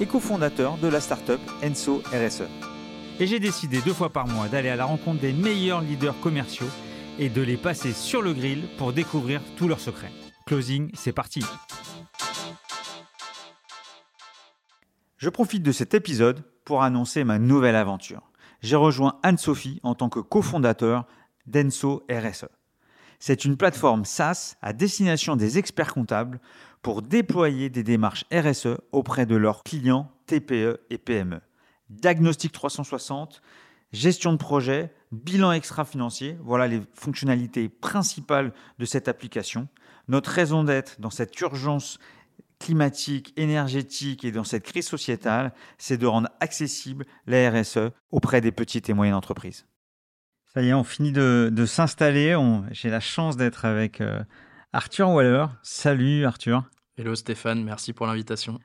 et cofondateur de la startup Enso RSE. Et j'ai décidé deux fois par mois d'aller à la rencontre des meilleurs leaders commerciaux et de les passer sur le grill pour découvrir tous leurs secrets. Closing, c'est parti Je profite de cet épisode pour annoncer ma nouvelle aventure. J'ai rejoint Anne-Sophie en tant que cofondateur d'Enso RSE. C'est une plateforme SaaS à destination des experts comptables pour déployer des démarches RSE auprès de leurs clients TPE et PME. Diagnostic 360, gestion de projet, bilan extra-financier, voilà les fonctionnalités principales de cette application. Notre raison d'être dans cette urgence climatique, énergétique et dans cette crise sociétale, c'est de rendre accessible la RSE auprès des petites et moyennes entreprises. Ça y est, on finit de, s'installer. J'ai la chance d'être avec euh, Arthur Waller. Salut Arthur. Hello Stéphane, merci pour l'invitation.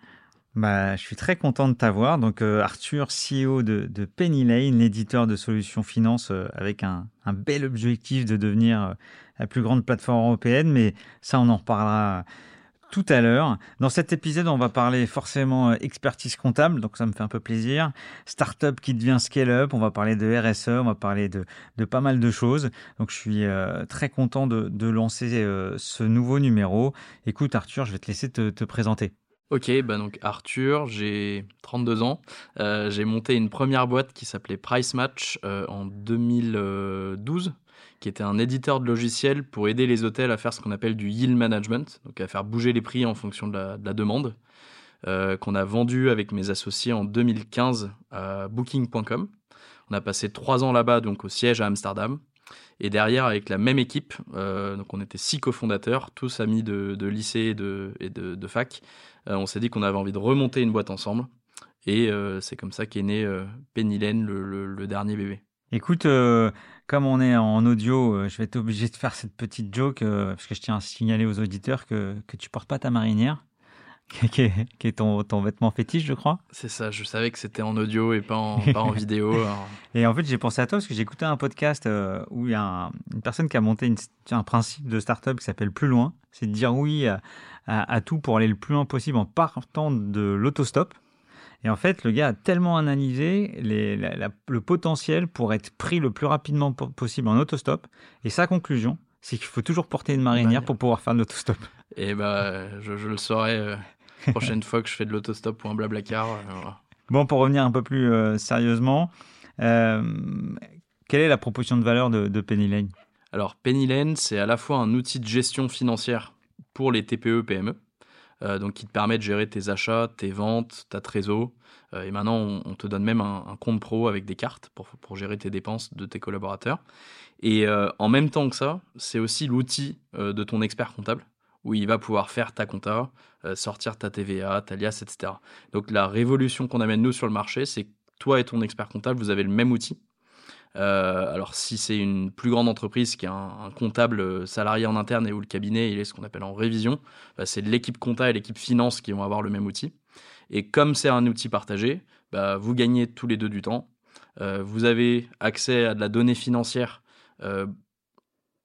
Bah, je suis très content de t'avoir. Donc, euh, Arthur, CEO de, Penny Lane, l'éditeur de solutions finance euh, avec un, bel objectif de devenir euh, la plus grande plateforme européenne. Mais ça, on en reparlera tout à l'heure. Dans cet épisode, on va parler forcément expertise comptable, donc ça me fait un peu plaisir. Startup qui devient scale-up, on va parler de RSE, on va parler de, pas mal de choses. Donc je suis très content de, lancer ce nouveau numéro. Écoute Arthur, je vais te laisser te présenter. Ok, bah donc Arthur, j'ai 32 ans. Euh, j'ai monté une première boîte qui s'appelait Price Match euh, en 2012, qui était un éditeur de logiciels pour aider les hôtels à faire ce qu'on appelle du yield management, donc à faire bouger les prix en fonction de la, demande, euh, qu'on a vendu avec mes associés en 2015 à Booking.com. On a passé trois ans là-bas, donc au siège à Amsterdam. Et derrière, avec la même équipe, donc on était six cofondateurs, tous amis de, lycée et de, fac, euh, on s'est dit qu'on avait envie de remonter une boîte ensemble. Et euh, c'est comme ça qu'est né euh, Penny Lane, le, dernier bébé. Écoute, comme on est en audio, je vais être obligé de faire cette petite joke, parce que je tiens à signaler aux auditeurs que, que tu portes pas ta marinière. qui est, ton, ton, vêtement fétiche, je crois. C'est ça, je savais que c'était en audio et pas en, pas en vidéo. Et en fait, j'ai pensé à toi parce que j'ai écouté un podcast où il y a une personne qui a monté un principe de start-up qui s'appelle Plus Loin. C'est de dire oui à, à, tout pour aller le plus loin possible en partant de l'autostop. Et en fait, le gars a tellement analysé les, le potentiel pour être pris le plus rapidement possible en autostop. Et sa conclusion, c'est qu'il faut toujours porter une marinière pour pouvoir faire de l'autostop. Et eh bah, je, le saurai euh, prochaine fois que je fais de l'autostop ou un blablacar. car. Euh, bon, pour revenir un peu plus euh, sérieusement, quelle est la proposition de valeur de, de Penny Lane? Alors, Penny Lane, c'est à la fois un outil de gestion financière pour les TPE, PME. Euh, donc qui te permet de gérer tes achats, tes ventes, ta trésor. Euh, et maintenant, on, te donne même un, compte pro avec des cartes pour, pour, gérer tes dépenses de tes collaborateurs. Et euh, en même temps que ça, c'est aussi l'outil de ton expert comptable où il va pouvoir faire ta compta, sortir ta TVA, ta liasse, etc. Donc la révolution qu'on amène nous sur le marché, c'est toi et ton expert comptable, vous avez le même outil euh, alors si c'est une plus grande entreprise qui a un, comptable euh, salarié en interne et où le cabinet est ce qu'on appelle en révision, bah, c'est l'équipe compta et l'équipe finance qui vont avoir le même outil. Et comme c'est un outil partagé, bah, vous gagnez tous les deux du temps. Euh, vous avez accès à de la donnée financière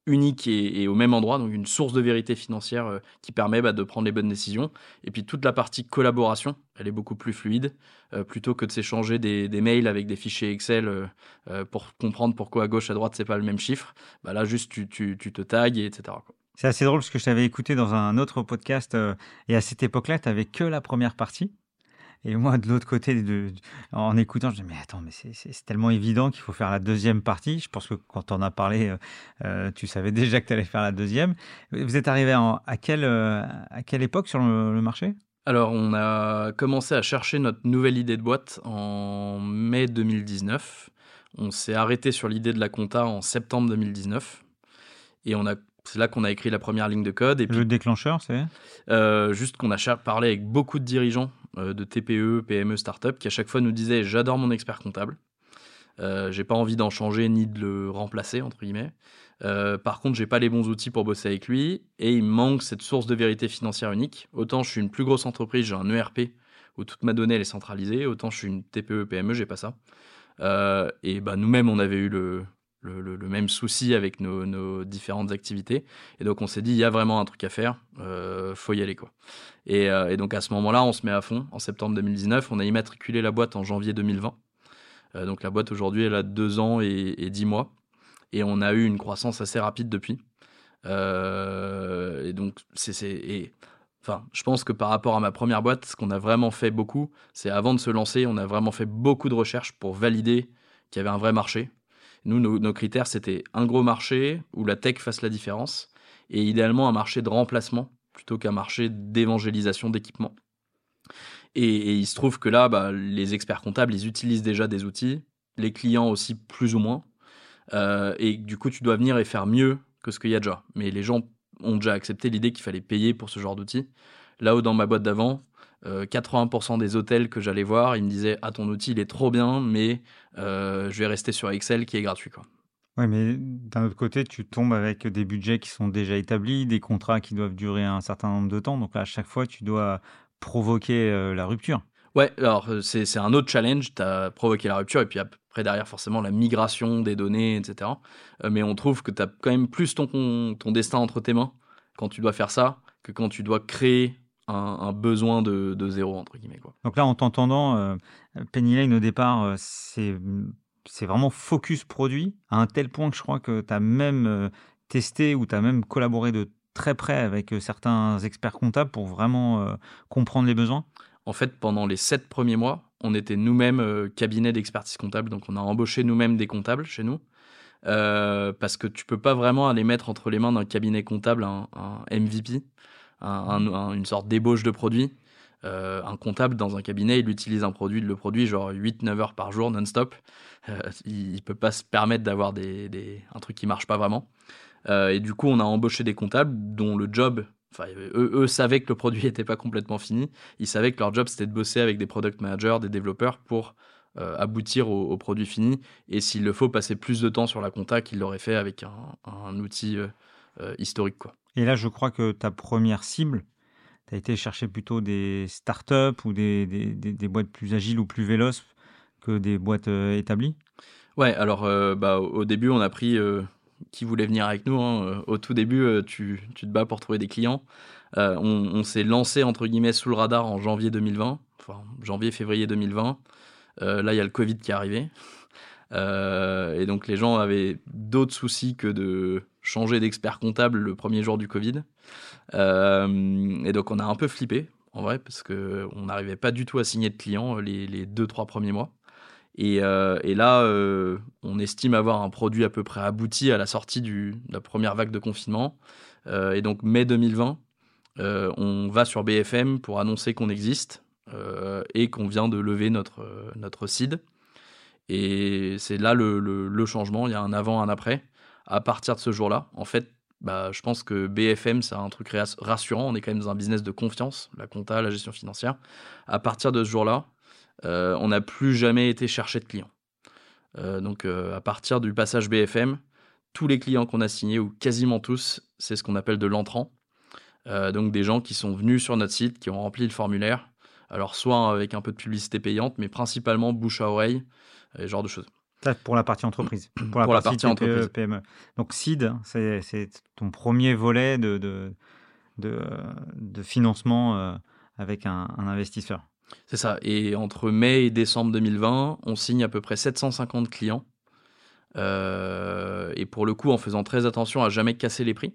unique et, au même endroit, donc une source de vérité financière euh, qui permet bah, de prendre les bonnes décisions. Et puis toute la partie collaboration, elle est beaucoup plus fluide, euh, plutôt que de s'échanger des, mails avec des fichiers Excel euh, pour comprendre pourquoi à gauche, à droite, c'est pas le même chiffre. Bah, là, juste tu, te tags, etc. C'est assez drôle parce que je t'avais écouté dans un autre podcast et à cette époque-là, tu n'avais que la première partie. Et moi, de l'autre côté, de, en écoutant, je me dis, mais attends, mais c'est tellement évident qu'il faut faire la deuxième partie. Je pense que quand on a parlé, euh, euh, tu savais déjà que tu allais faire la deuxième. Vous êtes arrivé à, quelle, euh, à quelle époque sur le, marché? Alors, on a commencé à chercher notre nouvelle idée de boîte en mai 2019. On s'est arrêté sur l'idée de la compta en septembre 2019. Et on a c'est là qu'on a écrit la première ligne de code. Et le déclencheur, c'est? Juste qu'on a parlé avec beaucoup de dirigeants de TPE, PME, start-up qui à chaque fois nous disaient J'adore mon expert comptable. j'ai pas envie d'en changer ni de le remplacer, entre guillemets. par contre, j'ai pas les bons outils pour bosser avec lui et il manque cette source de vérité financière unique. Autant je suis une plus grosse entreprise, j'ai un ERP où toute ma donnée est centralisée, autant je suis une TPE, PME, j'ai pas ça. et bah, nous-mêmes, on avait eu le, le, même souci avec nos, différentes activités. Et donc on s'est dit, il y a vraiment un truc à faire, euh, faut y aller. quoi. Euh, et, donc à ce moment-là, on se met à fond. En septembre 2019, on a immatriculé la boîte en janvier 2020. Euh, donc la boîte aujourd'hui, elle a deux ans et, dix mois. Et on a eu une croissance assez rapide depuis. et donc c'est... Enfin, je pense que par rapport à ma première boîte, ce qu'on a vraiment fait beaucoup, c'est avant de se lancer, on a vraiment fait beaucoup de recherches pour valider qu'il y avait un vrai marché, nous, nos, critères, c'était un gros marché où la tech fasse la différence et idéalement un marché de remplacement plutôt qu'un marché d'évangélisation d'équipement. Et, il se trouve que là, bah, les experts comptables, ils utilisent déjà des outils, les clients aussi plus ou moins. Euh, et du coup, tu dois venir et faire mieux que ce qu'il y a déjà. Mais les gens ont déjà accepté l'idée qu'il fallait payer pour ce genre d'outils. Là où dans ma boîte d'avant, 80% euh, des hôtels que j'allais voir, ils me disaient Ah, ton outil, il est trop bien, mais euh, je vais rester sur Excel qui est gratuit. Quoi. Oui, mais d'un autre côté, tu tombes avec des budgets qui sont déjà établis, des contrats qui doivent durer un certain nombre de temps. Donc à chaque fois, tu dois provoquer euh, la rupture. Ouais, alors c'est un autre challenge. Tu as provoqué la rupture et puis après, derrière, forcément, la migration des données, etc. mais on trouve que tu as quand même plus ton, ton destin entre tes mains quand tu dois faire ça que quand tu dois créer un, besoin de, zéro, entre guillemets. Quoi. Donc là, en t'entendant, euh, Penny Lane, au départ, euh, c'est, c'est vraiment focus produit, à un tel point que je crois que tu as même euh, testé ou tu as même collaboré de très près avec certains experts comptables pour vraiment comprendre les besoins En fait, pendant les sept premiers mois, on était nous-mêmes cabinet d'expertise comptable, donc on a embauché nous-mêmes des comptables chez nous. parce que tu peux pas vraiment aller mettre entre les mains d'un cabinet comptable un MVP une sorte d'ébauche de produit. Euh, un comptable dans un cabinet, il utilise un produit, le produit genre 8-9 heures par jour non-stop. Euh, il ne peut pas se permettre d'avoir des, un truc qui marche pas vraiment. Euh, et du coup, on a embauché des comptables dont le job, enfin, eux, savaient que le produit n'était pas complètement fini. Ils savaient que leur job, c'était de bosser avec des product managers, des développeurs pour aboutir au, produit fini. Et s'il le faut, passer plus de temps sur la compta qu'il l'aurait fait avec un, un outil historique. Quoi. Et là, je crois que ta première cible, tu as été chercher plutôt des startups ou des, des, boîtes plus agiles ou plus véloces que des boîtes euh, établies? Ouais, alors euh, bah, au début, on a pris euh, qui voulait venir avec nous. Hein. Au tout début, tu, tu, te bats pour trouver des clients. on, s'est lancé, entre guillemets, sous le radar en janvier 2020, enfin janvier-février 2020. là, il y a le Covid qui est arrivé. et donc, les gens avaient d'autres soucis que de changer d'expert comptable le premier jour du Covid. Euh, et donc on a un peu flippé, en vrai, parce qu'on n'arrivait pas du tout à signer de clients euh, les, deux, trois premiers mois. Et, euh, là, on estime avoir un produit à peu près abouti à la sortie du, de la première vague de confinement. et donc mai 2020, on va sur BFM pour annoncer qu'on existe et qu'on vient de lever notre, notre. Et c'est là le, changement, il y a un avant, un après à partir de ce jour-là, en fait, bah, je pense que BFM, c'est un truc rassurant. On est quand même dans un business de confiance, la compta, la gestion financière. À partir de ce jour-là, euh, on n'a plus jamais été chercher de clients. Euh, donc, euh, à partir du passage BFM, tous les clients qu'on a signés, ou quasiment tous, c'est ce qu'on appelle de l'entrant. donc, des gens qui sont venus sur notre site, qui ont rempli le formulaire. Alors, soit avec un peu de publicité payante, mais principalement bouche à oreille, et ce genre de choses. Ça, pour la partie entreprise. Pour la, partie, entreprise. PME. Donc, SEED, c'est ton premier volet de, de, de, financement euh, avec un, investisseur. C'est ça. Et entre mai et décembre 2020, on signe à peu près 750 clients. Euh, et pour le coup, en faisant très attention à jamais casser les prix.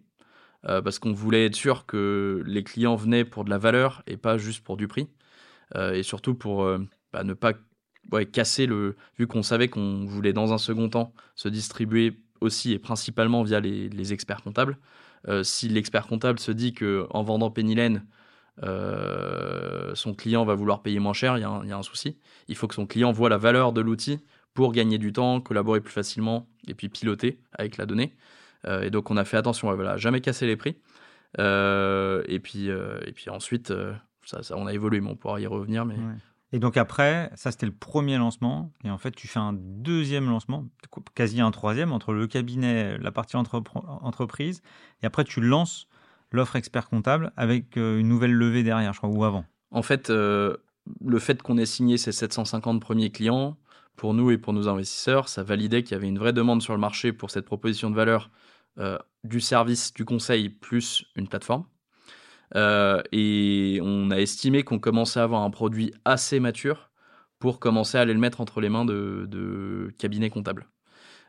Euh, parce qu'on voulait être sûr que les clients venaient pour de la valeur et pas juste pour du prix. et surtout pour bah, ne pas casser le. Vu qu'on savait qu'on voulait dans un second temps se distribuer aussi et principalement via les, experts comptables. Euh, si l'expert comptable se dit que en vendant Pennylen, euh, son client va vouloir payer moins cher, il y, a un souci. Il faut que son client voit la valeur de l'outil pour gagner du temps, collaborer plus facilement et puis piloter avec la donnée. Euh, et donc on a fait attention, à voilà, jamais casser les prix. et puis et puis ensuite ça, on a évolué, mais on pourra y revenir. Mais... Et donc après, ça c'était le premier lancement. Et en fait, tu fais un deuxième lancement, quasi un troisième, entre le cabinet, la partie entreprise. Et après, tu lances l'offre expert comptable avec euh, une nouvelle levée derrière, je crois, ou avant. En fait, euh, le fait qu'on ait signé ces 750 premiers clients, pour nous et pour nos investisseurs, ça validait qu'il y avait une vraie demande sur le marché pour cette proposition de valeur euh, du service, du conseil, plus une plateforme. Euh, et on a estimé qu'on commençait à avoir un produit assez mature pour commencer à aller le mettre entre les mains de, cabinets comptables.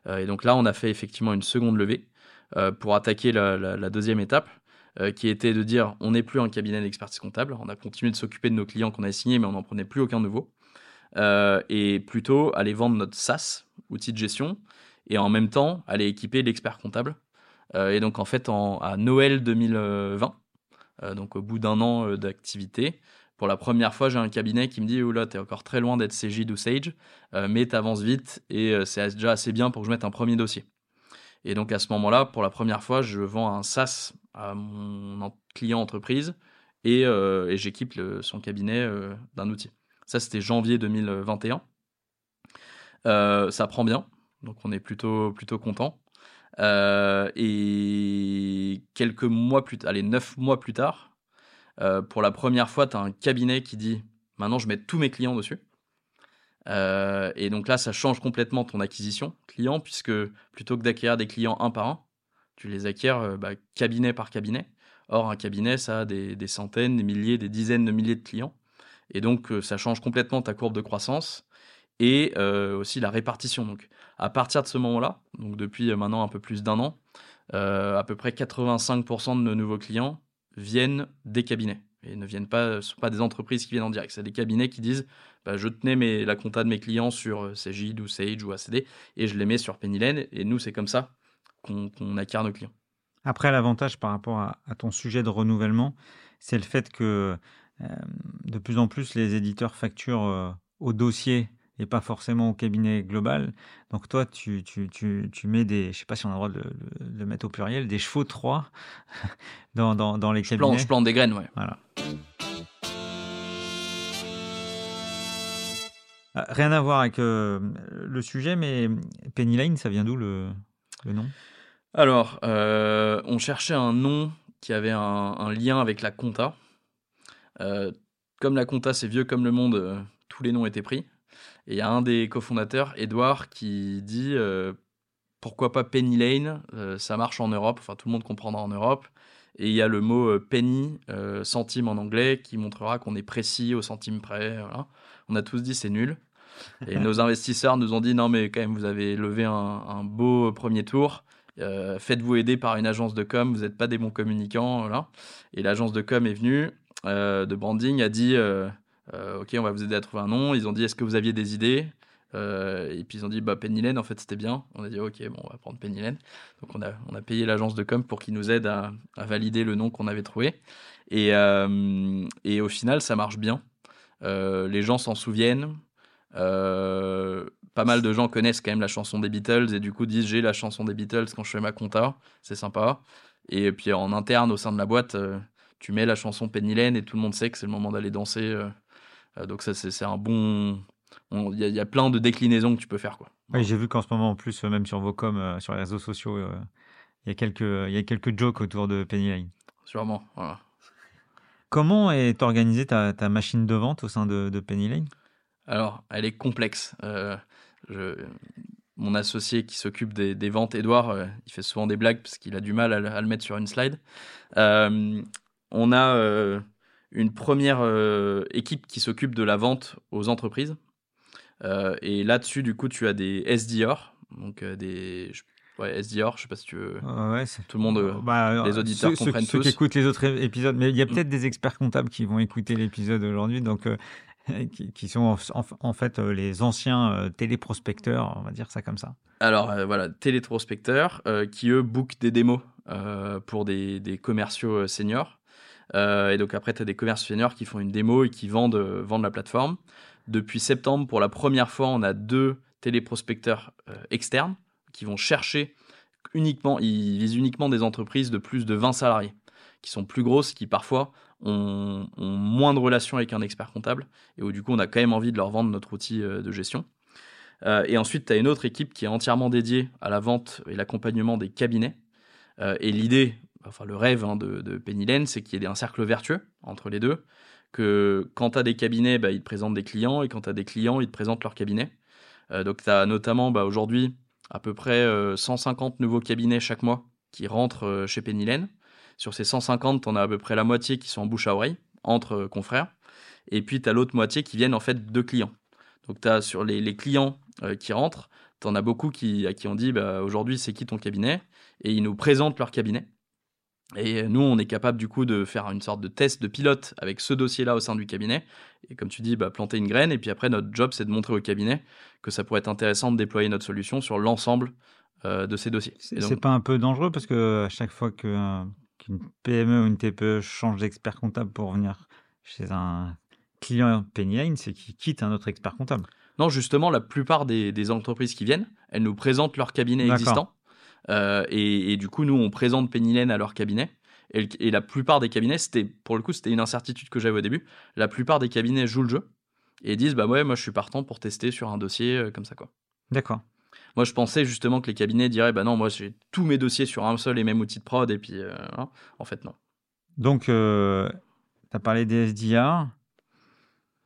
Euh, et donc là, on a fait effectivement une seconde levée euh, pour attaquer la, deuxième étape, qui était de dire on n'est plus un cabinet d'expertise comptable, on a continué de s'occuper de nos clients qu'on a signés, mais on n'en prenait plus aucun nouveau. et plutôt aller vendre notre SaaS, outil de gestion, et en même temps aller équiper l'expert comptable. et donc en fait, à Noël 2020, euh, donc au bout d'un an euh, d'activité. Pour la première fois, j'ai un cabinet qui me dit, là, t'es encore très loin d'être CJ ou Sage, euh, mais t'avances vite et c'est déjà assez bien pour que je mette un premier dossier. Et donc à ce moment-là, pour la première fois, je vends un SaaS à mon client entreprise et, j'équipe son cabinet d'un outil. Ça, c'était janvier 2021. ça prend bien, donc on est plutôt, plutôt content. Euh, et quelques mois plus tard, allez, neuf mois plus tard, euh, pour la première fois, tu as un cabinet qui dit maintenant je mets tous mes clients dessus. Euh, et donc là, ça change complètement ton acquisition client, puisque plutôt que d'acquérir des clients un par un, tu les acquiers bah, cabinet par cabinet. Or, un cabinet, ça a des, centaines, des milliers, des dizaines de milliers de clients. Et donc, ça change complètement ta courbe de croissance et aussi la répartition. À partir de ce moment-là, donc depuis euh, maintenant un peu plus d'un an, euh, à peu près 85% de nos nouveaux clients viennent des cabinets et ne viennent pas, sont pas des entreprises qui viennent en direct. C'est des cabinets qui disent bah, je tenais mes, la compta de mes clients sur euh, Cegid ou Sage ou ACD et je les mets sur Pennylen. Et nous, c'est comme ça qu'on acquiert nos clients. Après, l'avantage par rapport à, ton sujet de renouvellement, c'est le fait que de plus en plus les éditeurs facturent au dossier et pas forcément au cabinet global. Donc toi, tu, tu, tu, tu mets des, je sais pas si on a le droit de le, mettre au pluriel, des chevaux 3 dans, dans, dans, les cabinets. je plante des graines, ouais. Voilà. Ah, rien à voir avec euh, le sujet, mais Penny Lane, ça vient d'où le, le, nom? Alors, euh, on cherchait un nom qui avait un, un lien avec la compta. Euh, comme la compta, c'est vieux comme le monde, tous les noms étaient pris. Et il y a un des cofondateurs, Edouard, qui dit euh, pourquoi pas Penny Lane euh, Ça marche en Europe, enfin tout le monde comprendra en Europe. Et il y a le mot euh, penny, centime en anglais, qui montrera qu'on est précis au centime près. On a tous dit c'est nul. Et nos investisseurs nous ont dit non, mais quand même, vous avez levé un, beau premier tour. Faites-vous aider par une agence de com, vous n'êtes pas des bons communicants. Voilà. Et l'agence de com est venue, de branding, a dit euh, ok, on va vous aider à trouver un nom. Ils ont dit, est-ce que vous aviez des idées? Euh, et puis ils ont dit bah Penny Lane en fait c'était bien. On a dit ok bon on va prendre Penny Lane. Donc on a on a payé l'agence de com pour qu'ils nous aident à, valider le nom qu'on avait trouvé. Et euh, et au final ça marche bien. les gens s'en souviennent. pas mal de gens connaissent quand même la chanson des Beatles et du coup disent j'ai la chanson des Beatles quand je fais ma compta. C'est sympa. Et puis en interne au sein de la boîte tu mets la chanson Penny Lane et tout le monde sait que c'est le moment d'aller danser euh, donc ça, c'est un bon... Il y, a plein de déclinaisons que tu peux faire. Quoi. Oui, j'ai vu qu'en ce moment, en plus, même sur vos coms, euh, sur les réseaux sociaux, euh, il y, a quelques, il y a quelques jokes autour de Penny Lane. Sûrement, voilà. Comment est organisée ta, ta, machine de vente au sein de, de Penny Lane? Alors, elle est complexe. je, mon associé qui s'occupe des, des, ventes, Edouard, il fait souvent des blagues parce qu'il a du mal à, à, le mettre sur une slide. on a une première euh, équipe qui s'occupe de la vente aux entreprises. Euh, et là-dessus, du coup, tu as des SDR, donc euh, des ouais, SDR, je sais pas si tu veux. ouais, tout le monde, bah, les auditeurs comprennent ceux, tous. qui écoutent les autres épisodes, mais il y a peut-être des experts comptables qui vont écouter l'épisode aujourd'hui, donc qui, sont en, fait les anciens téléprospecteurs, on va dire ça comme ça. Alors voilà, téléprospecteurs qui eux bookent des démos pour des, des commerciaux seniors. Euh, et donc après, tu as des commerces seniors qui font une démo et qui vendent, euh, vendent la plateforme. Depuis septembre, pour la première fois, on a deux téléprospecteurs euh, externes qui vont chercher uniquement, ils visent uniquement des entreprises de plus de 20 salariés, qui sont plus grosses, qui parfois ont, moins de relations avec un expert comptable, et où du coup on a quand même envie de leur vendre notre outil de gestion. Et ensuite, tu as une autre équipe qui est entièrement dédiée à la vente et l'accompagnement des cabinets. Et l'idée, enfin le rêve hein, de, de c'est qu'il y ait un cercle vertueux entre les deux, que quand tu as des cabinets, bah, ils te présentent des clients, et quand tu as des clients, ils te présentent leurs cabinets. donc tu as notamment bah, aujourd'hui à peu près 150 nouveaux cabinets chaque mois qui rentrent chez Penny. Sur ces 150, on a à peu près la moitié qui sont en bouche à oreille, entre euh, confrères. Et puis, tu as l'autre moitié qui viennent en fait de clients. Donc, tu as sur les, clients euh, qui rentrent, tu en as beaucoup qui, à qui on dit bah, aujourd'hui, c'est qui ton cabinet Et ils nous présentent leur cabinet. Et nous, on est capable du coup de faire une sorte de test de pilote avec ce dossier-là au sein du cabinet. Et comme tu dis, bah, planter une graine. Et puis après, notre job, c'est de montrer au cabinet que ça pourrait être intéressant de déployer notre solution sur l'ensemble euh, de ces dossiers. C'est pas un peu dangereux parce que à chaque fois qu'une PME ou une TPE change d'expert comptable pour venir chez un client Pennyline, c'est qu'ils quittent un autre expert comptable. Non, justement, la plupart des, entreprises qui viennent, elles nous présentent leur cabinet existant. Euh, et, du coup, nous, on présente Pennyline à leur cabinet. Et, la plupart des cabinets, c'était pour le coup, c'était une incertitude que j'avais au début. La plupart des cabinets jouent le jeu et disent bah ouais, moi je suis partant pour tester sur un dossier euh, comme ça quoi. D'accord. Moi, je pensais justement que les cabinets diraient bah non, moi j'ai tous mes dossiers sur un seul et même outil de prod, et puis euh, en fait, non. Donc, euh, tu as parlé des SDR.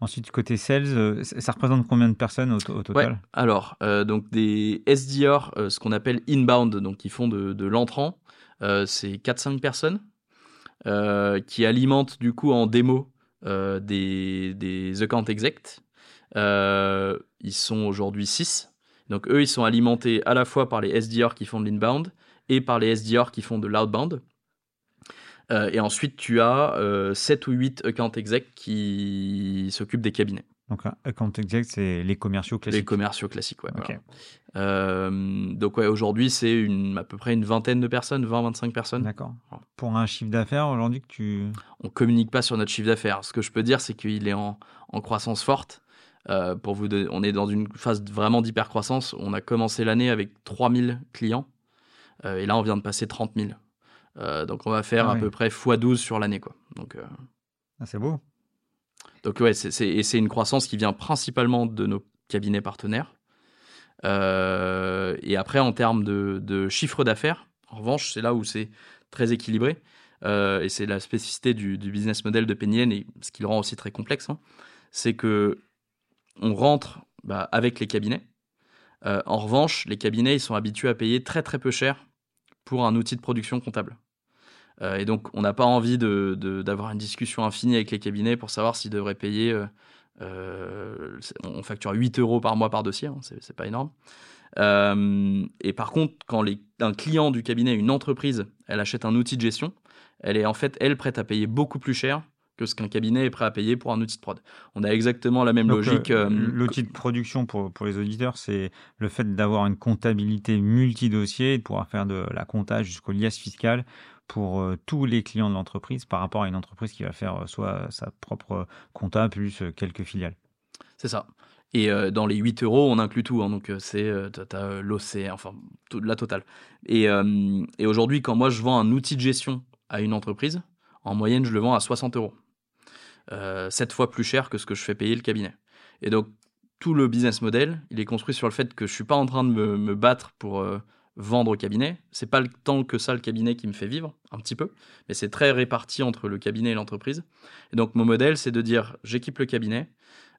Ensuite, côté sales, euh, ça représente combien de personnes au, total? Alors, donc des SDR, ce qu'on appelle inbound, donc qui font de, l'entrant, c'est 4-5 personnes qui alimentent du coup en démo des, des account execs. ils sont aujourd'hui 6. Donc eux, ils sont alimentés à la fois par les SDR qui font de l'inbound et par les SDR qui font de l'outbound. Euh, et ensuite, tu as 7 euh, ou 8 account exec qui s'occupent des cabinets. Donc, account exec, c'est les commerciaux classiques. Les commerciaux classiques, ouais. Euh, donc, ouais, aujourd'hui, c'est à peu près une vingtaine de personnes, 20-25 personnes. D'accord. Pour un chiffre d'affaires aujourd'hui que tu. On communique pas sur notre chiffre d'affaires. Ce que je peux dire, c'est qu'il est en, en, croissance forte. Euh, pour vous on est dans une phase vraiment d'hypercroissance. On a commencé l'année avec 3000 clients euh, et là on vient de passer 30 000. Euh, donc on va faire ah à peu près x12 sur l'année. Quoi. Donc, ah, c'est beau. Donc ouais, c'est, et c'est une croissance qui vient principalement de nos cabinets partenaires. et après, en termes de, chiffre d'affaires, en revanche, c'est là où c'est très équilibré. et c'est la spécificité du, business model de Penny et ce qui le rend aussi très complexe. Hein. c'est que on rentre bah, avec les cabinets. Euh, en revanche, les cabinets, ils sont habitués à payer très très peu cher pour un outil de production comptable. Euh, et donc, on n'a pas envie d'avoir une discussion infinie avec les cabinets pour savoir s'ils devraient payer. Euh, on facture 8 euros par mois par dossier, hein, c'est pas énorme. et par contre, quand un client du cabinet, une entreprise, elle achète un outil de gestion, elle est en fait, elle, prête à payer beaucoup plus cher que ce qu'un cabinet est prêt à payer pour un outil de prod. On a exactement la même logique. Euh, l'outil de production pour, pour les auditeurs, c'est le fait d'avoir une comptabilité multi-dossier, de pouvoir faire de la comptage jusqu'au liasse fiscal pour euh, tous les clients de l'entreprise par rapport à une entreprise qui va faire euh, soit sa propre compta plus quelques filiales. C'est ça. Et dans les 8 euros, on inclut tout. Hein, donc, c'est l'OC, enfin, la totale. Et, et aujourd'hui, quand moi, je vends un outil de gestion à une entreprise, en moyenne, je le vends à 60 euros. 7 euh, fois plus cher que ce que je fais payer le cabinet. Et donc, tout le business model, il est construit sur le fait que je suis pas en train de me, battre pour euh, vendre au cabinet. C'est pas le temps que ça le cabinet qui me fait vivre, un petit peu, mais c'est très réparti entre le cabinet et l'entreprise. Et donc, mon modèle, c'est de dire j'équipe le cabinet.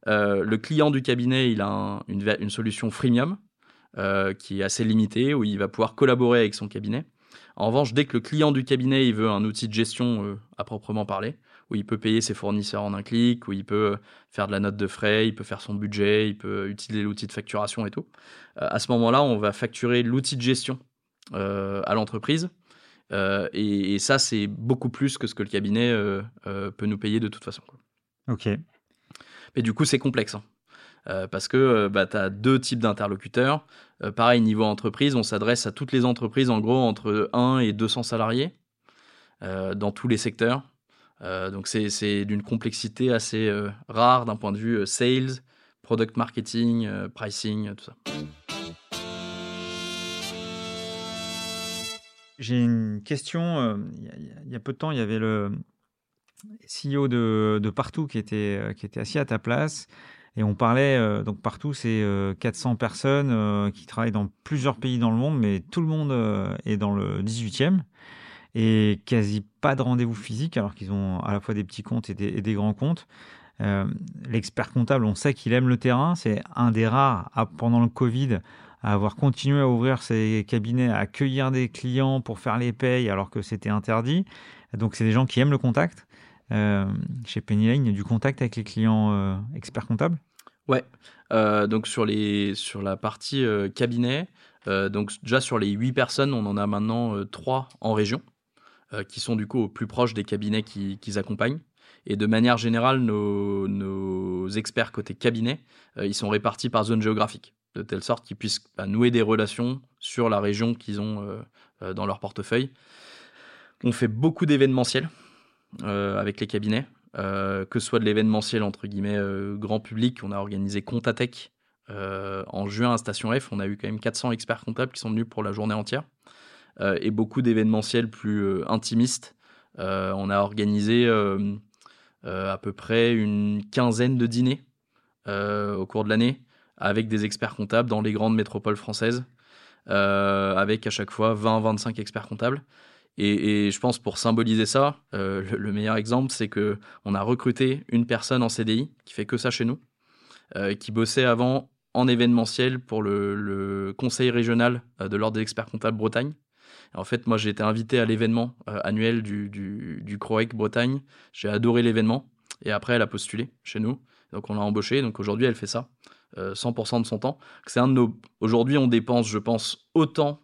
Euh, le client du cabinet, il a une, solution freemium qui est assez limitée, où il va pouvoir collaborer avec son cabinet. En revanche, dès que le client du cabinet il veut un outil de gestion à proprement parler, où il peut payer ses fournisseurs en un clic, où il peut faire de la note de frais, il peut faire son budget, il peut utiliser l'outil de facturation et tout. Euh, à ce moment-là, on va facturer l'outil de gestion euh, à l'entreprise. Euh, et, ça, c'est beaucoup plus que ce que le cabinet peut nous payer de toute façon. Ok. Mais du coup, c'est complexe. Hein. parce que bah, tu as deux types d'interlocuteurs. pareil, niveau entreprise, on s'adresse à toutes les entreprises, en gros, entre 1 et 200 salariés, dans tous les secteurs. Euh, donc c'est d'une complexité assez euh, rare d'un point de vue euh, sales, product marketing, pricing, tout ça. J'ai une question. Il y, a peu de temps, il y avait le CEO de, de Partout qui était, qui était assis à ta place. Et on parlait, donc Partout, c'est 400 personnes qui travaillent dans plusieurs pays dans le monde, mais tout le monde est dans le 18e et quasi pas de rendez-vous physique, alors qu'ils ont à la fois des petits comptes et des, grands comptes. Euh, l'expert comptable, on sait qu'il aime le terrain. C'est un des rares, pendant le Covid, à avoir continué à ouvrir ses cabinets, à accueillir des clients pour faire les payes alors que c'était interdit. Donc, c'est des gens qui aiment le contact. Euh, chez Penny Lane, il y a du contact avec les clients euh, experts comptables Ouais. donc, sur, les, sur la partie cabinet, donc déjà sur les 8 personnes, on en a maintenant 3 en région. Euh, qui sont du coup au plus proche des cabinets qu'ils qui accompagnent. Et de manière générale, nos, experts côté cabinet, euh, ils sont répartis par zone géographique, de telle sorte qu'ils puissent bah, nouer des relations sur la région qu'ils ont euh, dans leur portefeuille. On fait beaucoup d'événementiels avec les cabinets, que ce soit de l'événementiel entre guillemets grand public. On a organisé Contatech en juin à Station F. On a eu quand même 400 experts comptables qui sont venus pour la journée entière. Euh, et beaucoup d'événementiels plus euh, intimistes. Euh, on a organisé à peu près une quinzaine de dîners au cours de l'année avec des experts comptables dans les grandes métropoles françaises, avec à chaque fois 20-25 experts comptables. Et, je pense pour symboliser ça, le, meilleur exemple, c'est que on a recruté une personne en CDI qui fait que ça chez nous, qui bossait avant en événementiel pour le, le conseil régional de l'ordre des experts comptables Bretagne, en fait, moi, j'ai été invité à l'événement euh, annuel du, du, CROEC Bretagne. J'ai adoré l'événement. Et après, elle a postulé chez nous. Donc, on l'a embauchée. Donc, aujourd'hui, elle fait ça 100% euh, de son temps. C'est un de nos. Aujourd'hui, on dépense, je pense, autant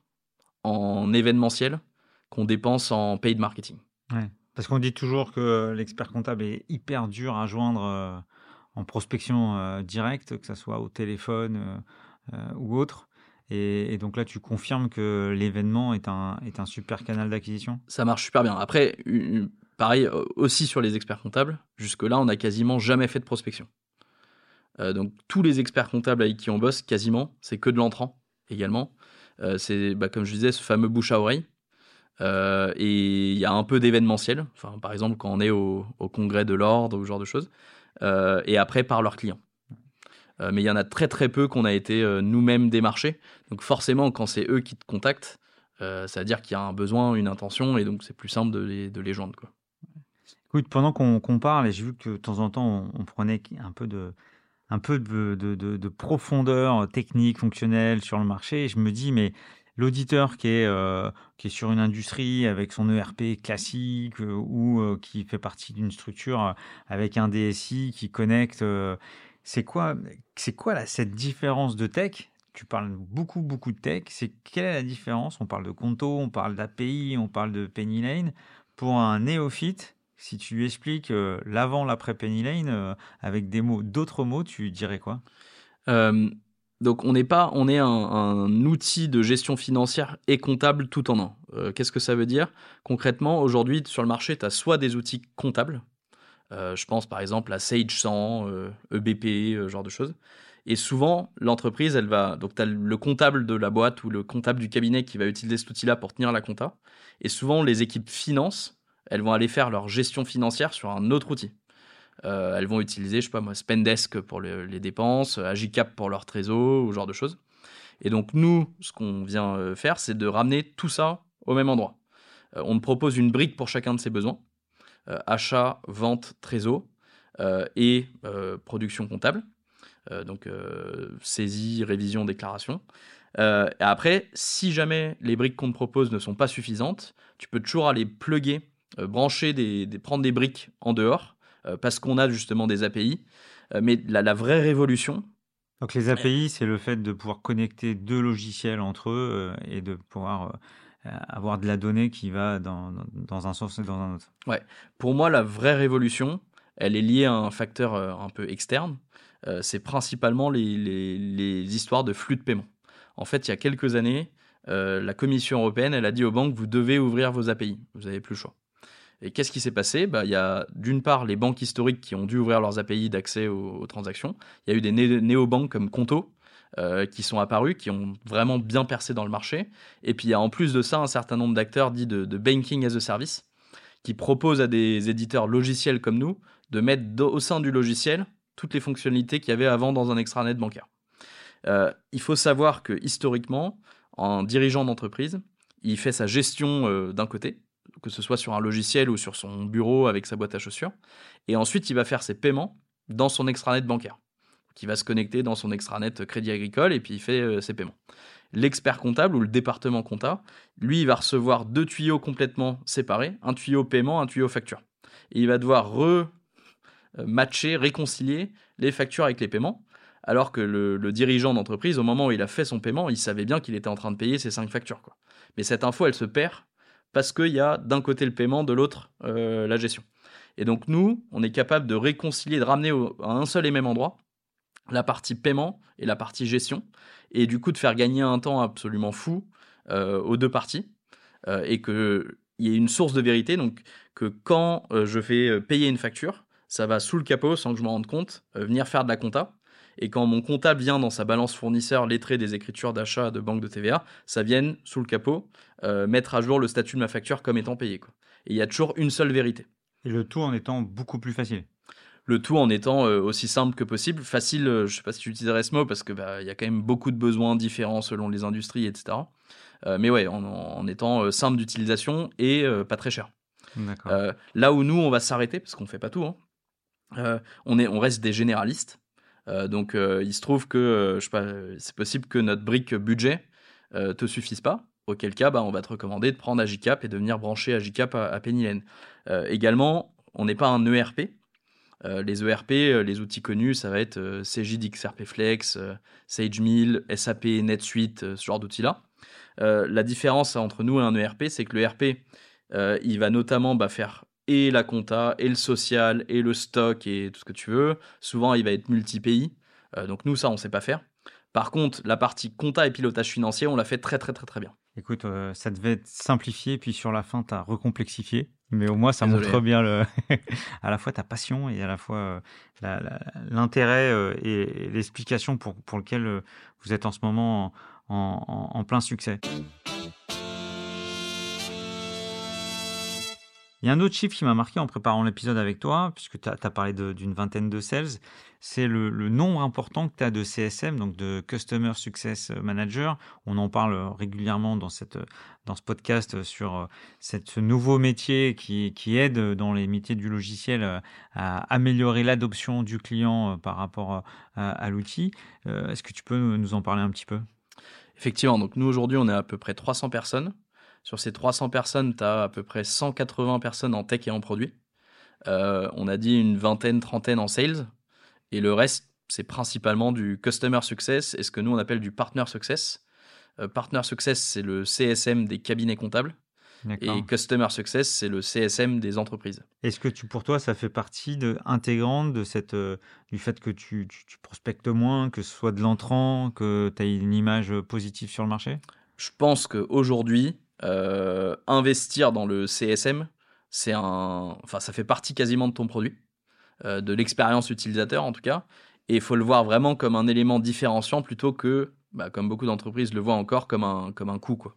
en événementiel qu'on dépense en paid marketing. Ouais. Parce qu'on dit toujours que l'expert comptable est hyper dur à joindre euh, en prospection directe, que ce soit au téléphone ou autre. Et, donc là, tu confirmes que l'événement est un, est un super canal d'acquisition? Ça marche super bien. Après, pareil, euh, aussi sur les experts comptables, jusque-là, on n'a quasiment jamais fait de prospection. Euh, donc tous les experts comptables avec qui on bosse, quasiment, c'est que de l'entrant également. Euh, c'est, bah, comme je disais, ce fameux bouche à oreille. et il y a un peu d'événementiel, enfin, par exemple quand on est au, au congrès de l'ordre ou ce genre de choses. et après, par leurs clients. Euh, mais il y en a très très peu qu'on a été euh, nous-mêmes démarchés. Donc forcément, quand c'est eux qui te contactent, euh, ça veut dire qu'il y a un besoin, une intention, et donc c'est plus simple de les, de les joindre. Écoute, pendant qu'on parle, et j'ai vu que de temps en temps, on, prenait un peu de, un peu de, de, de, profondeur technique, fonctionnelle sur le marché, et je me dis, mais l'auditeur qui est qui est sur une industrie avec son ERP classique ou qui fait partie d'une structure avec un DSI qui connecte c'est quoi, c'est quoi cette différence de tech? Tu parles beaucoup, beaucoup de tech. C'est quelle est la différence? On parle de Conto, on parle d'API, on parle de Penny Lane. Pour un néophyte, si tu lui expliques euh, l'avant, l'après Penny Lane euh, avec des mots, d'autres mots, tu dirais quoi? Euh, Donc on n'est pas, on est un, outil de gestion financière et comptable tout en un. Qu'est-ce que ça veut dire? Concrètement, aujourd'hui sur le marché, tu as soit des outils comptables je pense par exemple à Sage 100, EBP, euh, e ce genre de choses. Et souvent, l'entreprise, elle va. Donc, tu as le comptable de la boîte ou le comptable du cabinet qui va utiliser cet outil-là pour tenir la compta. Et souvent, les équipes finance, elles vont aller faire leur gestion financière sur un autre outil. Euh, elles vont utiliser, je sais pas moi, Spendesk pour les dépenses, Agicap pour leur trésor, ou genre de choses. Et donc, nous, ce qu'on vient faire, c'est de ramener tout ça au même endroit. on propose une brique pour chacun de ces besoins. Euh, achat, vente, trésor euh, et euh, production comptable. donc saisie, révision, déclaration. après, si jamais les briques qu'on te propose ne sont pas suffisantes, tu peux toujours aller plugger, brancher, prendre des briques en dehors, parce qu'on a justement des API. mais la, vraie révolution, donc les API, c'est le fait de pouvoir connecter deux logiciels entre eux et de pouvoir avoir de la donnée qui va dans, dans, un sens et dans un autre. Ouais. Pour moi, la vraie révolution, elle est liée à un facteur euh, un peu externe. Euh, c'est principalement les, les, les, histoires de flux de paiement. En fait, il y a quelques années, la Commission européenne, elle a dit aux banques, vous devez ouvrir vos API. Vous n'avez plus le choix. Et qu'est-ce qui s'est passé? Bah, Il y a d'une part les banques historiques qui ont dû ouvrir leurs API d'accès aux, transactions. Il y a eu des néo-banques comme Conto qui sont apparus, qui ont vraiment bien percé dans le marché. Et puis en plus de ça un certain nombre d'acteurs dits de, banking as a service, qui proposent à des éditeurs logiciels comme nous de mettre au sein du logiciel toutes les fonctionnalités qu'il y avait avant dans un extranet bancaire. il faut savoir que historiquement, en dirigeant d'entreprise, il fait sa gestion d'un côté, que ce soit sur un logiciel ou sur son bureau avec sa boîte à chaussures. Et ensuite, il va faire ses paiements dans son extranet bancaire, qui va se connecter dans son extranet Crédit Agricole et puis il fait euh, ses paiements. L'expert comptable ou le département comptable, lui, il va recevoir deux tuyaux complètement séparés, un tuyau paiement, un tuyau facture. Et il va devoir re-matcher, réconcilier les factures avec les paiements alors que le, dirigeant d'entreprise, au moment où il a fait son paiement, il savait bien qu'il était en train de payer ses cinq factures. Mais cette info, elle se perd parce qu'il y a d'un côté le paiement, de l'autre euh, la gestion. Et donc nous, on est capable de réconcilier, de ramener à un seul et même endroit la partie paiement et la partie gestion, et du coup de faire gagner un temps absolument fou euh, aux deux parties, euh, et qu'il y ait une source de vérité, donc que quand je vais payer une facture, ça va sous le capot sans que je me rende compte, venir faire de la compta, et quand mon comptable vient dans sa balance fournisseur lettré des écritures d'achat de banque de TVA, ça vient sous le capot euh, mettre à jour le statut de ma facture comme étant payé. Quoi. Et il y a toujours une seule vérité. Et le tout en étant beaucoup plus facile. Le tout en étant euh, aussi simple que possible. Facile, euh, je ne sais pas si tu utiliserais ce mot parce qu'il bah, y a quand même beaucoup de besoins différents selon les industries, etc. mais ouais, en, en étant simple d'utilisation et pas très cher. là où nous, on va s'arrêter, parce qu'on ne fait pas tout, hein, on, est, on reste des généralistes. Euh, donc euh, il se trouve que euh, c'est possible que notre brique budget te suffise pas. Auquel cas, bah, on va te recommander de prendre Agicap et de venir brancher Agicap à, à également, on n'est pas un ERP. Les ERP, les outils connus, ça va être CJ XRP Flex, SageMail, SAP, NetSuite, ce genre d'outils-là. la différence entre nous et un ERP, c'est que l'ERP, il va notamment bah, faire et la compta, et le social, et le stock, et tout ce que tu veux. Souvent, il va être multi-pays. Euh, donc nous, ça, on ne sait pas faire. Par contre, la partie compta et pilotage financier, on l'a fait très, très, très, très bien. Écoute, euh, ça devait être simplifié, puis sur la fin, tu as recomplexifié. Mais au moins, ça montre bien le... à la fois ta passion et à la fois euh, l'intérêt et l'explication pour, pour lequel vous êtes en ce moment en plein succès. Il y a un autre chiffre qui m'a marqué en préparant l'épisode avec toi, puisque tu as, parlé d'une vingtaine de sales, c'est le, nombre important que tu as de CSM, donc de Customer Success Manager. On en parle régulièrement dans, cette, ce podcast sur ce nouveau métier qui, qui aide dans les métiers du logiciel à améliorer l'adoption du client par rapport à, l'outil. Euh, est-ce que tu peux nous en parler un petit peu? Effectivement, donc nous aujourd'hui on est à peu près 300 personnes. Sur ces 300 personnes, tu as à peu près 180 personnes en tech et en produit. Euh, on a dit une vingtaine, trentaine en sales. Et le reste, c'est principalement du customer success et ce que nous on appelle du partner success. Euh, partner success, c'est le CSM des cabinets comptables. Et Customer Success, c'est le CSM des entreprises. Est-ce que tu, pour toi, ça fait partie de, intégrante de cette, euh, du fait que tu, tu, prospectes moins, que ce soit de l'entrant, que tu as une image positive sur le marché? Je pense qu'aujourd'hui, euh, investir dans le CSM, c'est un, enfin, ça fait partie quasiment de ton produit, euh, de l'expérience utilisateur en tout cas, et il faut le voir vraiment comme un élément différenciant plutôt que, bah, comme beaucoup d'entreprises le voient encore, comme un, comme un coût. Quoi.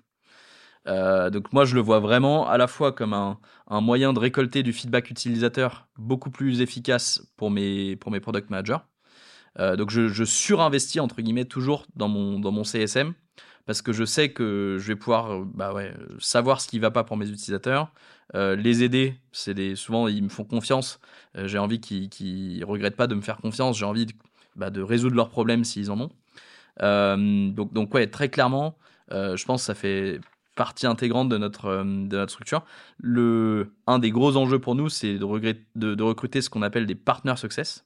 Euh, donc moi, je le vois vraiment à la fois comme un, un, moyen de récolter du feedback utilisateur beaucoup plus efficace pour mes, pour mes product managers. donc je, je, surinvestis entre guillemets toujours dans mon, dans mon CSM parce que je sais que je vais pouvoir euh, bah savoir ce qui ne va pas pour mes utilisateurs, euh, les aider. C'est des, souvent, ils me font confiance. Euh, j'ai envie qu'ils ne regrettent pas de me faire confiance. J'ai envie de, bah, résoudre leurs problèmes s'ils en ont. donc, donc, ouais, très clairement, je pense que ça fait partie intégrante de notre, de notre structure. Le, un des gros enjeux pour nous, c'est de, recruter ce qu'on appelle des partners success.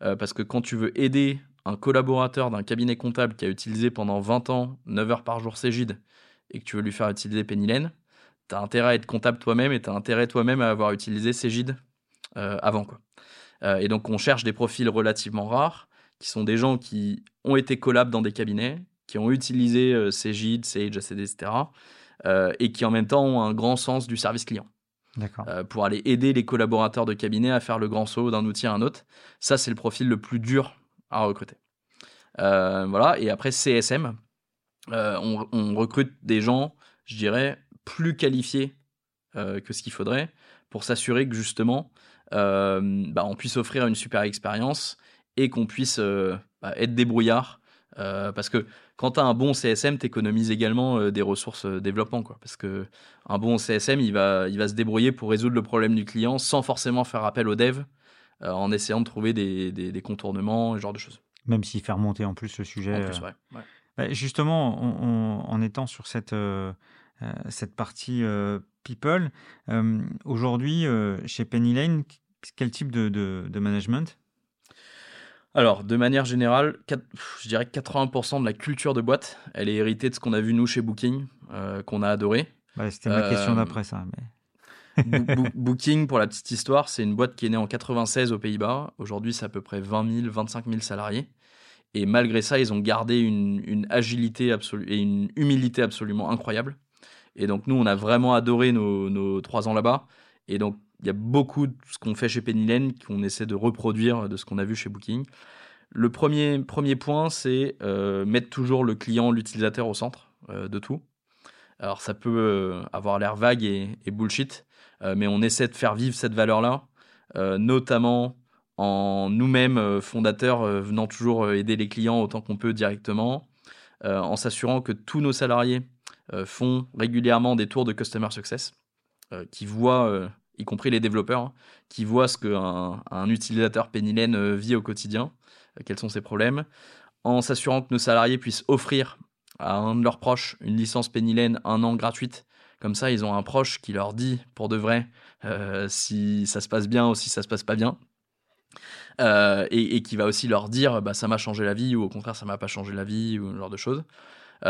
parce que quand tu veux aider un collaborateur d'un cabinet comptable qui a utilisé pendant 20 ans 9 heures par jour Cégide et que tu veux lui faire utiliser Pennylen, tu as intérêt à être comptable toi-même et tu as intérêt toi-même à avoir utilisé Cégide euh, avant. Quoi. Euh, et donc on cherche des profils relativement rares qui sont des gens qui ont été collabs dans des cabinets, qui ont utilisé euh, Cégide, Sage, ACD, etc. et qui en même temps ont un grand sens du service client. pour aller aider les collaborateurs de cabinet à faire le grand saut d'un outil à un autre. Ça, c'est le profil le plus dur à recruter. voilà. Et après, CSM, on, on, recrute des gens, je dirais, plus qualifiés que ce qu'il faudrait pour s'assurer que justement, bah, on puisse offrir une super expérience et qu'on puisse bah, être débrouillard. parce que quand tu as un bon CSM, tu économises également euh, des ressources euh, développement. Parce que un bon CSM, il va, va se débrouiller pour résoudre le problème du client sans forcément faire appel au dev, euh, en essayant de trouver des, des, contournements, ce genre de choses. Même s'il fait remonter en plus le sujet. En plus, ouais. Bah, justement, en étant sur cette, cette partie people, aujourd'hui, chez Penny Lane, quel type de, de, de management? Alors, de manière générale, je dirais que 80% de la culture de boîte, elle est héritée de ce qu'on a vu nous chez Booking, euh, qu'on a adoré. C'était ma question euh, d'après ça. Booking, pour la petite histoire, c'est une boîte qui est née en 96 aux Pays-Bas. Aujourd'hui, c'est à peu près 20 000, 25 000 salariés. Et malgré ça, ils ont gardé une, agilité absolue et une humilité absolument incroyable. Et donc, nous, on a vraiment adoré nos, trois ans là-bas. Et donc, il y a beaucoup de ce qu'on fait chez Penny qu'on essaie de reproduire de ce qu'on a vu chez Booking. Le premier, premier point, c'est euh, mettre toujours le client, l'utilisateur au centre euh, de tout. Alors ça peut euh, avoir l'air vague et, bullshit, mais on essaie de faire vivre cette valeur-là, notamment en nous-mêmes, fondateurs, venant toujours aider les clients autant qu'on peut directement, en s'assurant que tous nos salariés font régulièrement des tours de Customer Success, qui voient y compris les développeurs, hein, qui voient ce qu'un un utilisateur euh, vit au quotidien, euh, quels sont ses problèmes, en s'assurant que nos salariés puissent offrir à un de leurs proches une licence Pennylen un an gratuite. Comme ça, ils ont un proche qui leur dit pour de vrai euh, si ça se passe bien ou si ça se passe pas bien. et, qui va aussi leur dire bah, ça m'a changé la vie ou au contraire ça m'a pas changé la vie ou ce genre de choses.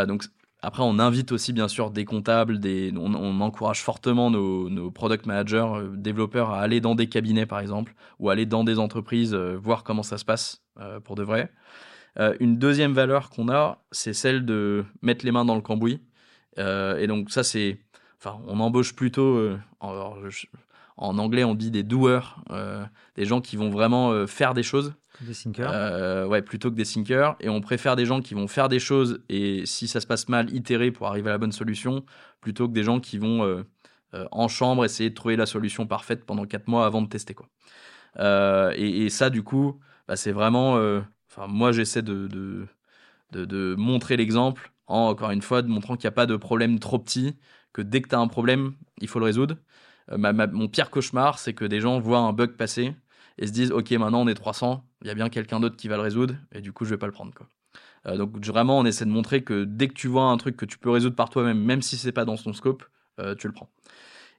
donc après, on invite aussi bien sûr des comptables, on, encourage fortement nos, product managers, euh, développeurs à aller dans des cabinets par exemple, ou aller dans des entreprises, euh, voir comment ça se passe euh, pour de vrai. une deuxième valeur qu'on a, c'est celle de mettre les mains dans le cambouis. et donc ça, c'est, enfin, on embauche plutôt, en, en, anglais on dit des doers, des gens qui vont vraiment faire des choses. Des thinkers euh, Ouais, plutôt que des thinkers. Et on préfère des gens qui vont faire des choses et si ça se passe mal, itérer pour arriver à la bonne solution, plutôt que des gens qui vont euh, euh, en chambre essayer de trouver la solution parfaite pendant 4 mois avant de tester. Quoi. Et, ça, du coup, bah, c'est vraiment. Enfin, moi, j'essaie de, de, de, montrer l'exemple en, encore une fois, de montrant qu'il n'y a pas de problème trop petit, que dès que tu as un problème, il faut le résoudre. mon pire cauchemar, c'est que des gens voient un bug passer et se disent ok maintenant on est 300 il y a bien quelqu'un d'autre qui va le résoudre et du coup je vais pas le prendre quoi. Euh, donc vraiment on essaie de montrer que dès que tu vois un truc que tu peux résoudre par toi-même même si c'est pas dans ton scope euh, tu le prends.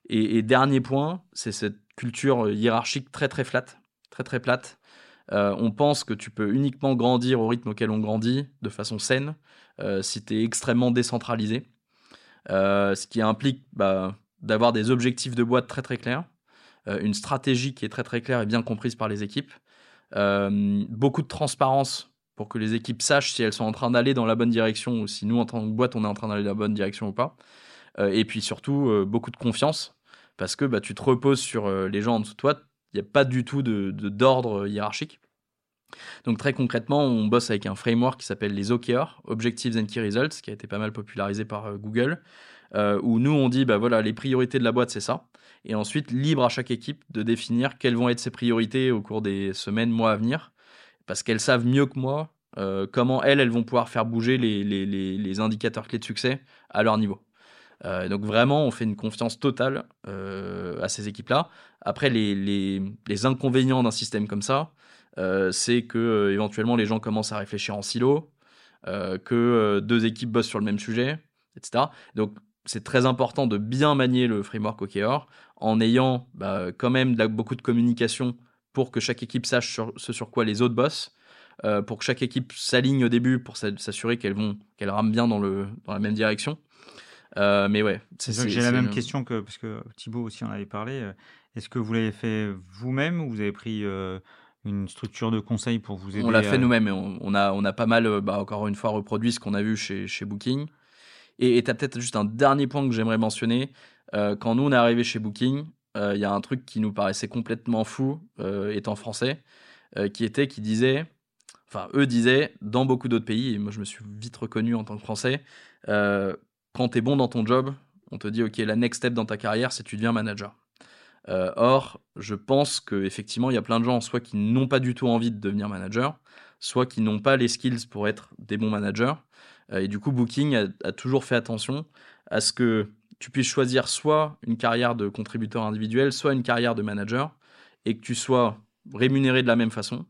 Et, dernier point c'est cette culture hiérarchique très très très très plate. Euh, on pense que tu peux uniquement grandir au rythme auquel on grandit de façon saine si tu es extrêmement décentralisé. Ce qui implique bah, d'avoir des objectifs de boîte très très clairs, euh, une stratégie qui est très très claire et bien comprise par les équipes, euh, beaucoup de transparence pour que les équipes sachent si elles sont en train d'aller dans la bonne direction ou si nous, en tant que boîte, on est en train d'aller dans la bonne direction ou pas. Euh, et puis surtout, beaucoup de confiance parce que bah, tu te reposes sur les gens en dessous de toi. Il n'y a pas du tout d'ordre hiérarchique. Donc très concrètement, on bosse avec un framework qui s'appelle les OKR, Objectives and Key Results, qui a été pas mal popularisé par Google, où nous on dit bah voilà les priorités de la boîte c'est ça et ensuite libre à chaque équipe de définir quelles vont être ses priorités au cours des semaines, mois à venir, parce qu'elles savent mieux que moi euh, comment elles, elles vont pouvoir faire bouger les, indicateurs clés de succès à leur niveau. Euh, donc vraiment, on fait une confiance totale euh, à ces équipes-là. Après, les, inconvénients d'un système comme ça, c'est que éventuellement les gens commencent à réfléchir en silo, que deux équipes bossent sur le même sujet, etc. Donc c'est très important de bien manier le framework OKR en ayant bah, quand même beaucoup de communication pour que chaque équipe sache ce sur quoi les autres bossent, euh, pour que chaque équipe s'aligne au début pour s'assurer qu'elles vont qu'elles rament bien dans, le, dans la même direction. Euh, mais ouais, j'ai la même question que parce que Thibaut aussi en avait parlé. Euh, est-ce que vous l'avez fait vous-même ou vous avez pris une structure de conseil pour vous aider On l'a fait nous-mêmes et on, a, on a pas mal, bah, encore une fois, reproduit ce qu'on a vu chez, chez Booking. Et tu as peut-être juste un dernier point que j'aimerais mentionner. Euh, quand nous, on est arrivé chez Booking, euh, il y a un truc qui nous paraissait complètement fou, euh, étant français, qui était, qui disait, enfin, eux disaient, dans beaucoup d'autres pays, et moi je me suis vite reconnu en tant que Français, euh, quand tu es bon dans ton job, on te dit, OK, la next step dans ta carrière, c'est tu deviens manager. Euh, or, je pense qu'effectivement, il y a plein de gens, soit qui n'ont pas du tout envie de devenir manager, soit qui n'ont pas les skills pour être des bons managers. Euh, et du coup, Booking a, toujours fait attention à ce que tu puisses choisir soit une carrière de contributeur individuel, soit une carrière de manager, et que tu sois rémunéré de la même façon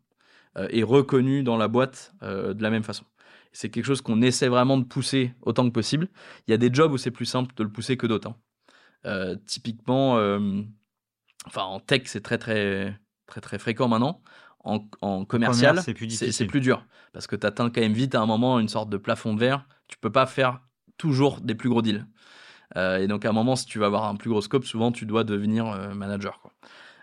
euh, et reconnu dans la boîte de la même façon. C'est quelque chose qu'on essaie vraiment de pousser autant que possible. Il y a des jobs où c'est plus simple de le pousser que d'autres. Hein. Typiquement, enfin en tech, c'est très très très très fréquent maintenant. En, en commercial, c'est plus, plus, dur parce que tu atteins quand même vite à un moment une sorte de plafond de verre. Tu peux pas faire toujours des plus gros deals. et donc à un moment, si tu vas avoir un plus gros scope, souvent tu dois devenir manager. Quoi.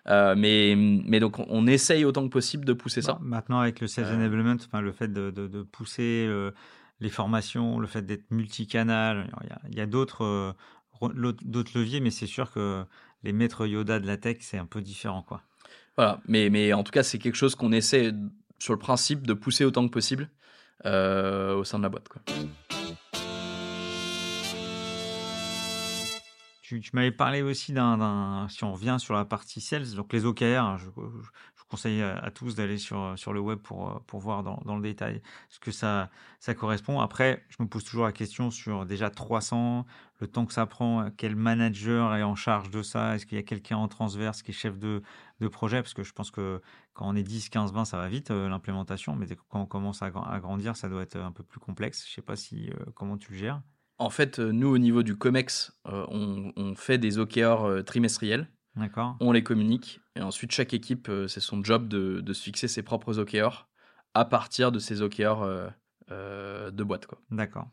Euh, mais, mais donc, on essaye autant que possible de pousser ça. Maintenant, avec le sales euh. enablement, enfin, le fait de, de, pousser euh, les formations, le fait d'être multicanal, il y a, d'autres leviers, mais c'est sûr que les maîtres Yoda de la tech, c'est un peu différent. Quoi. Voilà, mais, mais en tout cas, c'est quelque chose qu'on essaie, sur le principe, de pousser autant que possible au sein de la boîte. Quoi. Tu, m'avais parlé aussi d'un, si on revient sur la partie sales, donc les OKR, je, je, conseille à, tous d'aller sur, sur le web pour, pour voir dans, dans, le détail ce que ça, ça correspond. Après, je me pose toujours la question sur déjà 300, le temps que ça prend, quel manager est en charge de ça, est-ce qu'il y a quelqu'un en transverse qui est chef de, de projet, parce que je pense que quand on est 10, 15, 20, ça va vite euh, l'implémentation, mais quand on commence à, à, grandir, ça doit être un peu plus complexe. Je sais pas si euh, comment tu le gères. En fait, euh, nous, au niveau du COMEX, euh, on, fait des OKR euh, trimestriels. D'accord. On les communique. Et ensuite, chaque équipe, c'est son job de, se fixer ses propres OKR à partir de ces OKR de boîte. D'accord.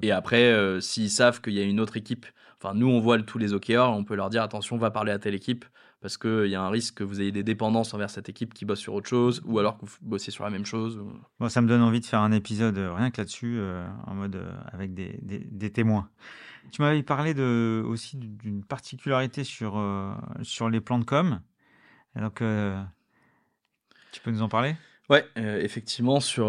Et après, s'ils savent qu'il y a une autre équipe, enfin, nous, on voit tous les OKR, on peut leur dire attention, va parler à telle équipe parce qu'il y a un risque que vous ayez des dépendances envers cette équipe qui bosse sur autre chose, ou alors que vous bossez sur la même chose. Bon, ça me donne envie de faire un épisode euh, rien que là-dessus, euh, en mode euh, avec des, des, témoins. Tu m'avais parlé de, aussi d'une particularité sur, sur les plans de com. donc, tu peux nous en parler? Ouais, effectivement, sur.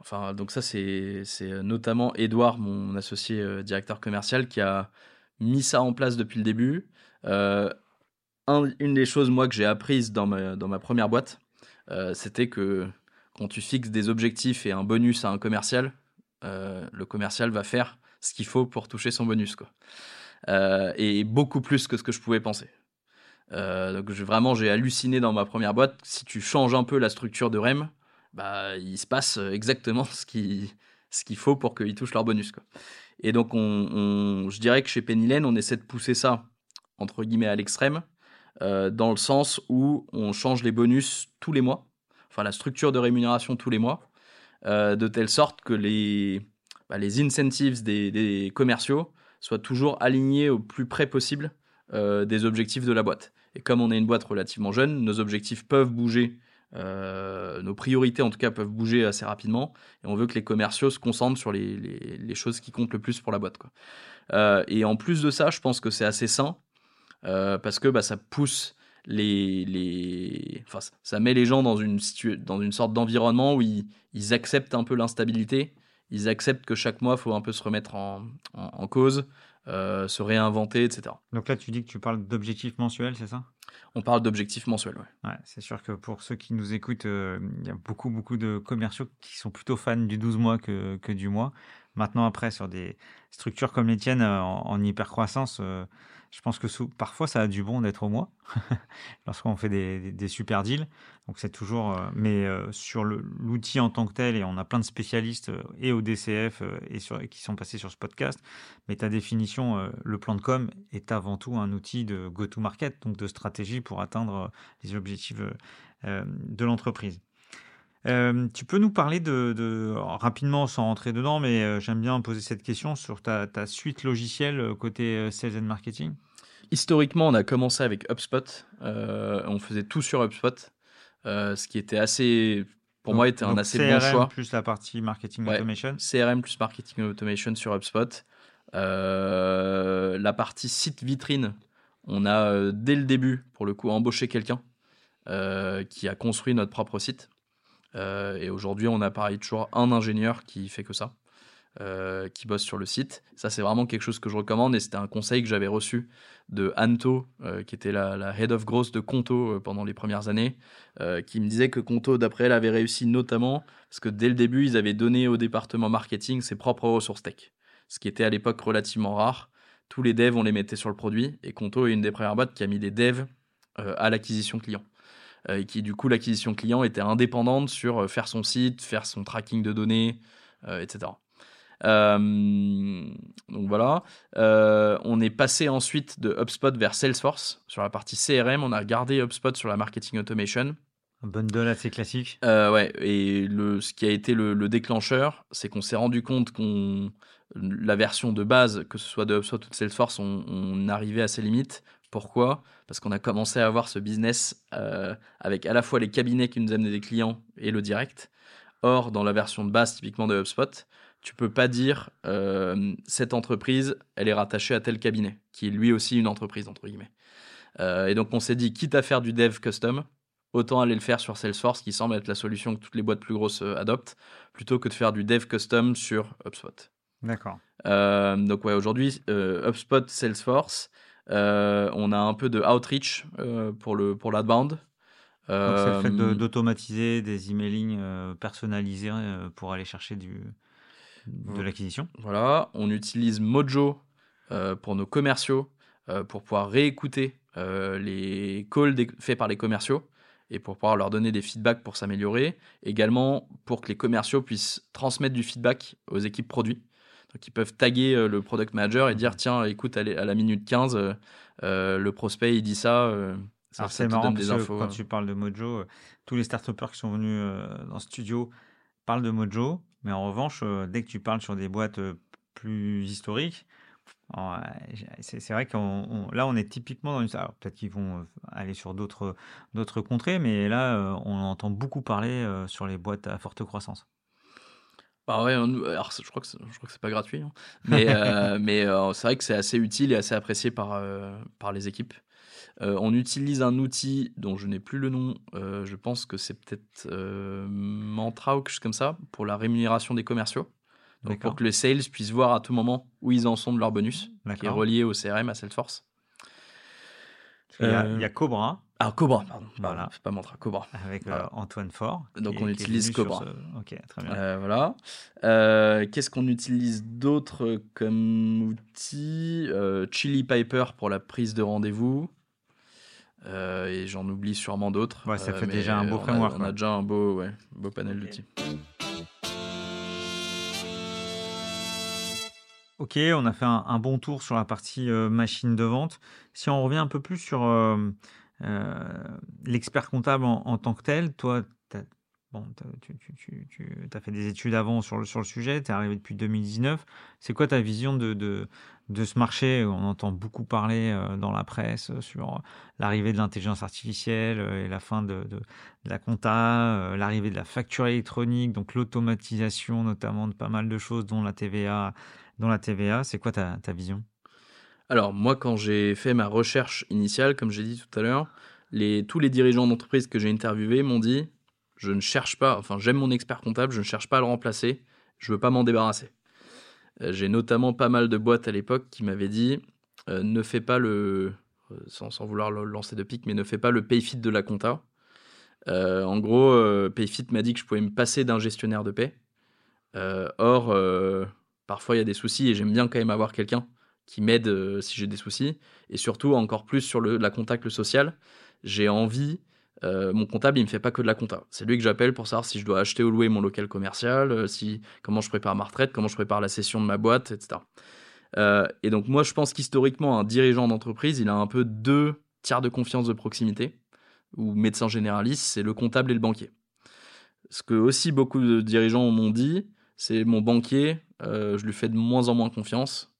enfin, donc, ça, c'est notamment Edouard, mon associé directeur commercial, qui a mis ça en place depuis le début une des choses, moi, que j'ai apprises dans ma, dans ma première boîte, euh, c'était que quand tu fixes des objectifs et un bonus à un commercial, euh, le commercial va faire ce qu'il faut pour toucher son bonus. Quoi. Euh, et beaucoup plus que ce que je pouvais penser. Donc vraiment, j'ai halluciné dans ma première boîte. Si tu changes un peu la structure de REM, bah, il se passe exactement ce qu'il ce qu'il faut pour qu'ils touchent leur bonus. Et donc, on, je dirais que chez Penny on essaie de pousser ça, entre guillemets, à l'extrême, euh, dans le sens où on change les bonus tous les mois, enfin la structure de rémunération tous les mois, euh, de telle sorte que les, bah, les incentives des, commerciaux soient toujours alignés au plus près possible euh, des objectifs de la boîte. Et comme on est une boîte relativement jeune, nos objectifs peuvent bouger nos priorités en tout cas peuvent bouger assez rapidement et on veut que les commerciaux se concentrent sur les, choses qui comptent le plus pour la boîte. Quoi. et en plus de ça, je pense que c'est assez sain euh, parce que bah, ça pousse les. Enfin, ça met les gens dans une, dans une sorte d'environnement où ils, acceptent un peu l'instabilité, ils acceptent que chaque mois, il faut un peu se remettre en, cause, euh, se réinventer, etc. Donc là, tu dis que tu parles d'objectifs mensuels, c'est ça? On parle d'objectifs mensuels, ouais. ouais c'est sûr que pour ceux qui nous écoutent, euh, il y a beaucoup, beaucoup de commerciaux qui sont plutôt fans du 12 mois que, que du mois. Maintenant, après, sur des structures comme les tiennes en, en hypercroissance, je pense que parfois ça a du bon d'être au mois lorsqu'on fait des, super deals. Donc c'est toujours, euh, mais euh, sur l'outil en tant que tel, et on a plein de spécialistes euh, et au DCF et sur, qui sont passés sur ce podcast. Mais ta définition, le plan de com est avant tout un outil de go-to-market, donc de stratégie pour atteindre les objectifs de l'entreprise. Tu peux nous parler de, rapidement sans rentrer dedans, mais j'aime bien poser cette question sur ta, ta suite logicielle côté sales and marketing. Historiquement, on a commencé avec HubSpot. on faisait tout sur HubSpot, ce qui était assez, pour moi, était un assez bon choix. plus la partie marketing automation. CRM plus marketing automation sur HubSpot. la partie site vitrine, on a dès le début, pour le coup, embauché quelqu'un qui a construit notre propre site. Et aujourd'hui, on a pareil toujours un ingénieur qui fait que ça. Euh, qui bosse sur le site. Ça, c'est vraiment quelque chose que je recommande et c'était un conseil que j'avais reçu de Anto, euh, qui était la, head of growth de Conto euh, pendant les premières années, qui me disait que Conto, d'après elle, avait réussi notamment parce que dès le début, ils avaient donné au département marketing ses propres ressources tech, ce qui était à l'époque relativement rare. Tous les devs, on les mettait sur le produit et Conto est une des premières boîtes qui a mis des devs à l'acquisition client. Et qui, du coup, l'acquisition client était indépendante sur faire son site, faire son tracking de données, etc. Euh, donc voilà. Euh, on est passé ensuite de HubSpot vers Salesforce sur la partie CRM. On a gardé HubSpot sur la marketing automation. Un bundle assez classique. Euh, ouais, et le, ce qui a été le, déclencheur, c'est qu'on s'est rendu compte qu'on la version de base, que ce soit de HubSpot ou de Salesforce, on, arrivait à ses limites. Pourquoi? Parce qu'on a commencé à avoir ce business avec à la fois les cabinets qui nous amenaient des clients et le direct. Or, dans la version de base, typiquement de HubSpot, tu peux pas dire euh, cette entreprise, elle est rattachée à tel cabinet, qui est lui aussi une entreprise, entre guillemets. Euh, et donc on s'est dit, quitte à faire du dev custom, autant aller le faire sur Salesforce, qui semble être la solution que toutes les boîtes plus grosses euh, adoptent, plutôt que de faire du dev custom sur HubSpot. D'accord. donc ouais, aujourd'hui, HubSpot, Salesforce, on a un peu de outreach pour le pour l'adbound. c'est le fait d'automatiser des emailing personnalisés pour aller chercher du, de l'acquisition. Voilà, on utilise Mojo euh, pour nos commerciaux, euh, pour pouvoir réécouter euh, les calls faits par les commerciaux et pour pouvoir leur donner des feedbacks pour s'améliorer. Également pour que les commerciaux puissent transmettre du feedback aux équipes produits. Donc ils peuvent taguer le product manager et dire tiens, écoute, à la minute 15, le prospect il dit ça. ça c'est marrant des infos, quand tu parles de Mojo, tous les start qui sont venus dans le studio parlent de Mojo. Mais en revanche, euh, dès que tu parles sur des boîtes euh, plus historiques, c'est vrai que là, on est typiquement dans une. Peut-être qu'ils vont euh, aller sur d'autres d'autres contrées, mais là, on entend beaucoup parler sur les boîtes à forte croissance. Bah ouais, alors je crois que je crois que c'est pas gratuit, hein. mais mais c'est vrai que c'est assez utile et assez apprécié par par les équipes. on utilise un outil dont je n'ai plus le nom, je pense que c'est peut-être Mantra ou quelque chose comme ça, pour la rémunération des commerciaux. Donc pour que les sales puissent voir à tout moment où ils en sont de leur bonus, qui est relié au CRM, à Salesforce. Il y, a, Cobra. Ah, Cobra, pardon. Voilà. C'est pas Mantra, Cobra. Avec Antoine Fort. Donc on utilise Cobra. Ok, très bien. voilà. Qu'est-ce qu'on utilise d'autre comme outil? Chili Piper pour la prise de rendez-vous. Euh, et j'en oublie sûrement d'autres. Ouais, ça euh, fait déjà un beau framework. on a déjà un beau, ouais, beau panel d'outils. Ok, on a fait un, bon tour sur la partie euh, machine de vente. Si on revient un peu plus sur l'expert comptable en, tant que tel, toi, Bon, tu, as fait des études avant sur le, sujet, tu es arrivé depuis 2019. C'est quoi ta vision de, ce marché? On entend beaucoup parler euh, dans la presse euh, sur l'arrivée de l'intelligence artificielle euh, et la fin de, la compta, l'arrivée de la facture électronique, donc l'automatisation notamment de pas mal de choses, dont la TVA. Dont la TVA. C'est quoi ta, vision? Alors, moi, quand j'ai fait ma recherche initiale, comme j'ai dit tout à l'heure, tous les dirigeants d'entreprise que j'ai interviewés m'ont dit je ne cherche pas, enfin j'aime mon expert comptable, je ne cherche pas à le remplacer, je veux pas m'en débarrasser. Euh, j'ai notamment pas mal de boîtes à l'époque qui m'avaient dit euh, ne fais pas le, euh, sans, vouloir lancer de pique, mais ne fais pas le payfit de la compta. en gros, Payfit m'a dit que je pouvais me passer d'un gestionnaire de paie. or, parfois il y a des soucis et j'aime bien quand même avoir quelqu'un qui m'aide si j'ai des soucis. Et surtout, encore plus sur le, la contact le social, j'ai envie euh, mon comptable, il me fait pas que de la compta. C'est lui que j'appelle pour savoir si je dois acheter ou louer mon local commercial, euh, si comment je prépare ma retraite, comment je prépare la session de ma boîte, etc. Euh, et donc moi, je pense qu'historiquement, un dirigeant d'entreprise, il a un peu deux tiers de confiance de proximité, ou médecin généraliste, c'est le comptable et le banquier. Ce que aussi beaucoup de dirigeants m'ont dit, c'est mon banquier, je lui fais de moins en moins confiance.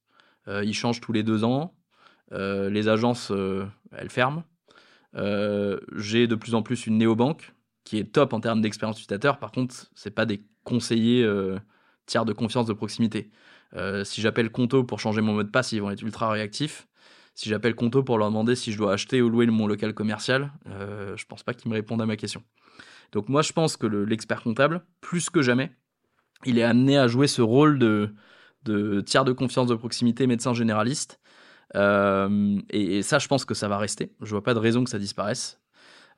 il change tous les deux ans. les agences, elles ferment. Euh, j'ai de plus en plus une néobanque qui est top en termes d'expérience utilisateur. Par contre, c'est pas des conseillers euh, tiers de confiance de proximité. Euh, si j'appelle Conto pour changer mon mot de passe, ils vont être ultra réactifs. Si j'appelle Conto pour leur demander si je dois acheter ou louer mon local commercial, je pense pas qu'ils me répondent à ma question. Donc moi, je pense que l'expert comptable, plus que jamais, il est amené à jouer ce rôle de, tiers de confiance de proximité, médecin généraliste. Euh, et, ça, je pense que ça va rester. Je vois pas de raison que ça disparaisse.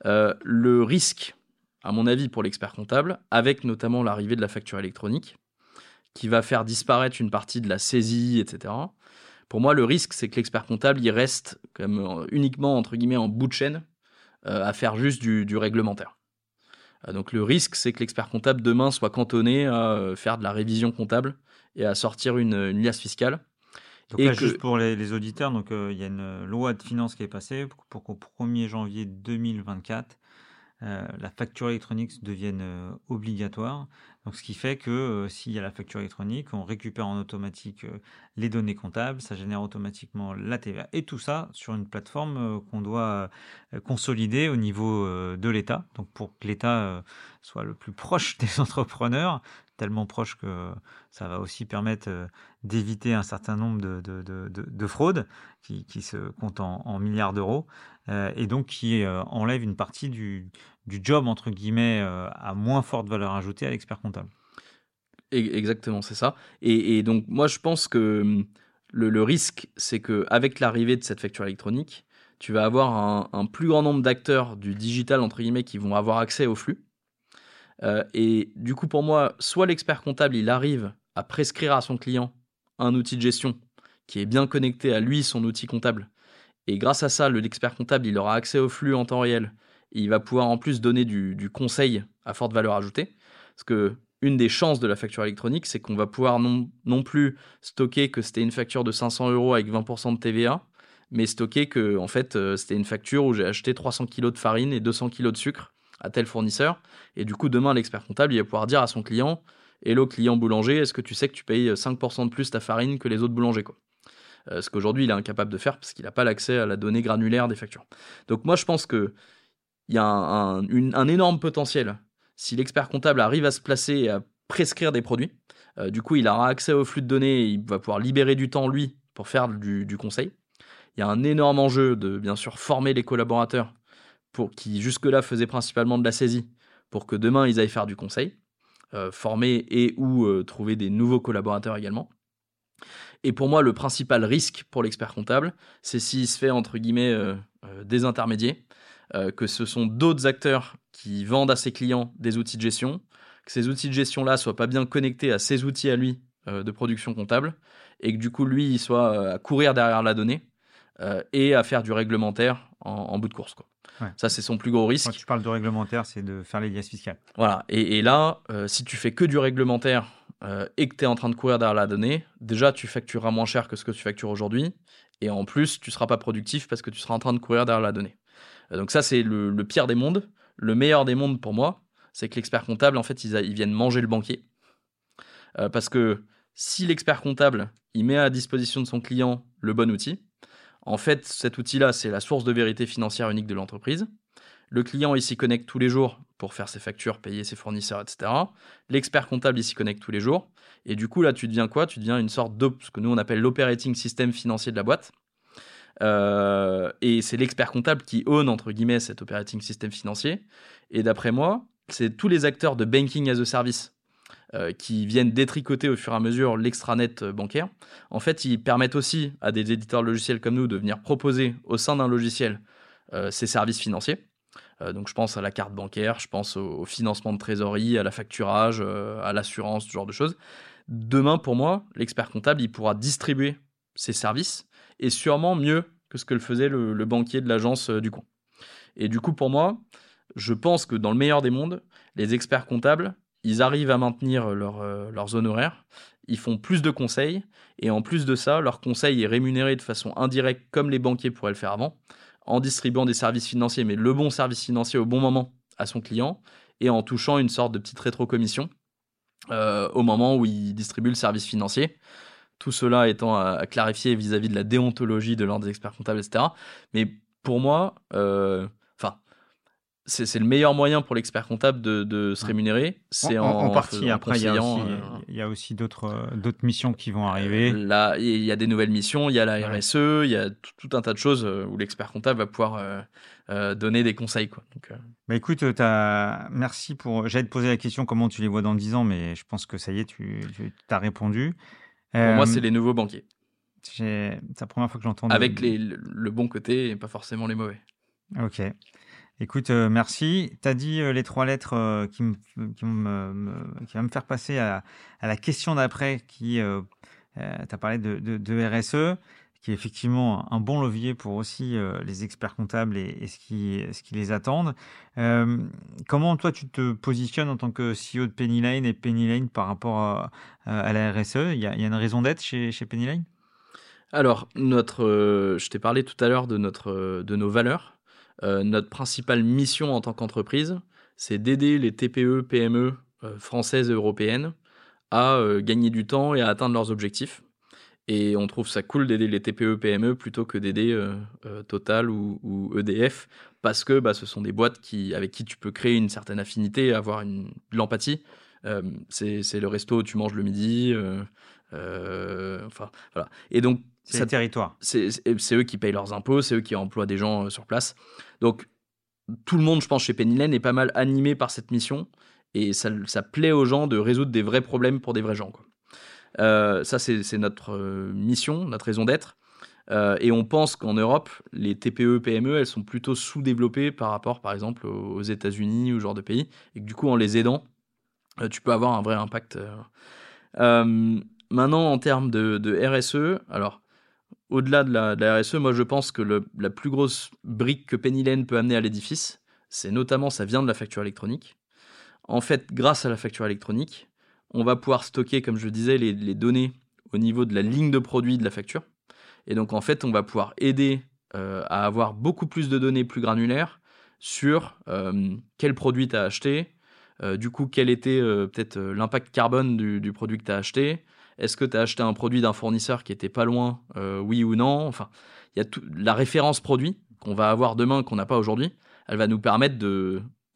Euh, le risque, à mon avis, pour l'expert comptable, avec notamment l'arrivée de la facture électronique, qui va faire disparaître une partie de la saisie, etc. Pour moi, le risque, c'est que l'expert comptable, il reste euh, uniquement entre guillemets en bout de chaîne à faire juste du réglementaire. Euh, donc le risque, c'est que l'expert comptable demain soit cantonné à euh, faire de la révision comptable et à sortir une, une liasse fiscale. Donc et juste pour les, auditeurs, donc euh, il y a une loi de finances qui est passée pour qu'au 1er janvier 2024, la facture électronique devienne obligatoire. Donc, ce qui fait que euh, s'il y a la facture électronique, on récupère en automatique les données comptables, ça génère automatiquement la TVA. Et tout ça sur une plateforme euh, qu'on doit consolider au niveau de l'État. Donc, pour que l'État soit le plus proche des entrepreneurs, tellement proche que ça va aussi permettre d'éviter un certain nombre de, de, de, de fraudes qui, se comptent en, milliards d'euros et donc qui enlève une partie du, job, entre guillemets, euh, à moins forte valeur ajoutée à l'expert comptable. Exactement, c'est ça. Et, donc, moi, je pense que hum, le, risque, c'est qu'avec l'arrivée de cette facture électronique, tu vas avoir un, plus grand nombre d'acteurs du digital, entre guillemets, qui vont avoir accès au flux. Euh, et du coup, pour moi, soit l'expert comptable, il arrive à prescrire à son client un outil de gestion qui est bien connecté à lui, son outil comptable. Et grâce à ça, l'expert comptable, il aura accès au flux en temps réel il va pouvoir en plus donner du, conseil à forte valeur ajoutée. Parce que une des chances de la facture électronique, c'est qu'on va pouvoir non, plus stocker que c'était une facture de 500 euros avec 20% de TVA, mais stocker que en fait euh, c'était une facture où j'ai acheté 300 kg de farine et 200 kg de sucre à tel fournisseur. Et du coup, demain, l'expert comptable, il va pouvoir dire à son client Hello, client boulanger, est-ce que tu sais que tu payes 5% de plus ta farine que les autres boulangers quoi? Euh, Ce qu'aujourd'hui, il est incapable de faire parce qu'il n'a pas l'accès à la donnée granulaire des factures. Donc, moi, je pense que il y a un, énorme potentiel. Si l'expert comptable arrive à se placer et à prescrire des produits, euh, du coup, il aura accès au flux de données et il va pouvoir libérer du temps, lui, pour faire du, conseil. Il y a un énorme enjeu de, bien sûr, former les collaborateurs pour qui, jusque-là, faisaient principalement de la saisie, pour que demain, ils aillent faire du conseil, euh, former et ou euh, trouver des nouveaux collaborateurs également. Et pour moi, le principal risque pour l'expert comptable, c'est s'il se fait, entre guillemets, désintermédier, euh, que ce sont d'autres acteurs qui vendent à ses clients des outils de gestion, que ces outils de gestion-là soient pas bien connectés à ses outils à lui euh, de production comptable, et que du coup, lui, il soit euh, à courir derrière la donnée et à faire du réglementaire en, bout de course. Quoi. Ça, c'est son plus gros risque. Quand tu parles de réglementaire, c'est de faire les liasses fiscales. Voilà. Et, là, si tu fais que du réglementaire et que tu es en train de courir derrière la donnée, déjà, tu factureras moins cher que ce que tu factures aujourd'hui. Et en plus, tu ne seras pas productif parce que tu seras en train de courir derrière la donnée. Euh, donc ça, c'est le, pire des mondes. Le meilleur des mondes pour moi, c'est que l'expert comptable, en fait, ils, viennent manger le banquier. Euh, parce que si l'expert comptable, il met à disposition de son client le bon outil, en fait, cet outil-là, c'est la source de vérité financière unique de l'entreprise. Le client, il s'y connecte tous les jours pour faire ses factures, payer ses fournisseurs, etc. L'expert comptable, il s'y connecte tous les jours. Et du coup, là, tu deviens quoi? Tu deviens une sorte de ce que nous, on appelle l'operating system financier de la boîte. Euh, et c'est l'expert comptable qui own, entre guillemets, cet operating system financier. Et d'après moi, c'est tous les acteurs de banking as a service euh, qui viennent détricoter au fur et à mesure l'extranet euh, bancaire. En fait, ils permettent aussi à des éditeurs logiciels comme nous de venir proposer au sein d'un logiciel ces services financiers. donc je pense à la carte bancaire, je pense au, financement de trésorerie, à la facturage, à l'assurance, ce genre de choses. Demain, pour moi, l'expert comptable, il pourra distribuer ces services et sûrement mieux que ce que le faisait le, banquier de l'agence euh, du coin. Et du coup, pour moi, je pense que dans le meilleur des mondes, les experts comptables, ils arrivent à maintenir euh, leurs honoraires, ils font plus de conseils, et en plus de ça, leur conseil est rémunéré de façon indirecte, comme les banquiers pourraient le faire avant, en distribuant des services financiers, mais le bon service financier au bon moment à son client, et en touchant une sorte de petite rétrocommission euh, au moment où il distribue le service financier. Tout cela étant à, clarifier vis-à-vis de la déontologie de l'ordre des experts comptables, etc. Mais pour moi, euh, c'est le meilleur moyen pour l'expert comptable de, se rémunérer. C'est en, partie. Après, il y a aussi, aussi d'autres euh, d'autres missions qui vont arriver. Euh, là, il y a des nouvelles missions. Il y a la RSE. Il y a tout, un tas de choses où l'expert comptable va pouvoir donner des conseils. Quoi. Donc, bah écoute, as... merci pour. J'allais te poser la question comment tu les vois dans 10 ans, mais je pense que ça y est, tu, tu as répondu. Pour moi, c'est les nouveaux banquiers. C'est la première fois que j'entends. Avec les, le bon côté et pas forcément les mauvais. Ok. Écoute, euh, merci. Tu as dit euh, les trois lettres euh, qui, qui, me, qui va me faire passer à, à la question d'après qui... tu as parlé de, de, RSE, qui est effectivement un bon levier pour aussi les experts comptables et, ce, qui, ce qui les attendent. comment toi, tu te positionnes en tant que CEO de Penny Lane et Penny Lane par rapport à, la RSE Il y, a, une raison d'être chez, chez Penny Lane alors, notre, je t'ai parlé tout à l'heure de, notre, de nos valeurs. Euh, notre principale mission en tant qu'entreprise, c'est d'aider les TPE, PME euh, françaises et européennes à euh, gagner du temps et à atteindre leurs objectifs. Et on trouve ça cool d'aider les TPE, PME plutôt que d'aider Total ou, EDF parce que bah, ce sont des boîtes qui, avec qui tu peux créer une certaine affinité, avoir une, de l'empathie. c'est le resto où tu manges le midi. enfin, voilà. Et donc, c'est le territoire. C'est eux qui payent leurs impôts, c'est eux qui emploient des gens euh, sur place. Donc, tout le monde, je pense, chez Penny Lane est pas mal animé par cette mission. Et ça, ça, plaît aux gens de résoudre des vrais problèmes pour des vrais gens. Quoi. Euh, ça, c'est notre euh, mission, notre raison d'être. et on pense qu'en Europe, les TPE, PME, elles sont plutôt sous-développées par rapport, par exemple, aux États-Unis ou ce genre de pays. Et que du coup, en les aidant, tu peux avoir un vrai impact. maintenant, en termes de, RSE, alors, au-delà de, la, RSE, moi je pense que la plus grosse brique que Penny Lane peut amener à l'édifice, c'est notamment, ça vient de la facture électronique. En fait, grâce à la facture électronique, on va pouvoir stocker, comme je disais, les, données au niveau de la ligne de produit de la facture. Et donc en fait, on va pouvoir aider euh, à avoir beaucoup plus de données plus granulaires sur euh, quel produit tu as acheté, euh, du coup quel était peut-être l'impact carbone du, du, produit que tu as acheté, est-ce que tu as acheté un produit d'un fournisseur qui était pas loin, oui ou non? Enfin, il y a la référence produit qu'on va avoir demain, qu'on n'a pas aujourd'hui, elle va nous permettre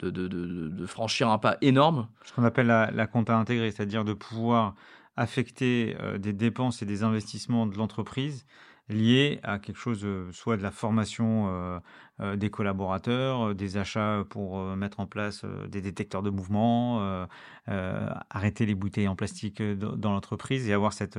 de, de, de, de, franchir un pas énorme. Ce qu'on appelle la, la compta intégrée, c'est-à-dire de pouvoir affecter euh, des dépenses et des investissements de l'entreprise liés à quelque chose, euh, soit de la formation euh, des collaborateurs, des achats pour mettre en place des détecteurs de mouvement, arrêter les bouteilles en plastique dans l'entreprise et avoir cette,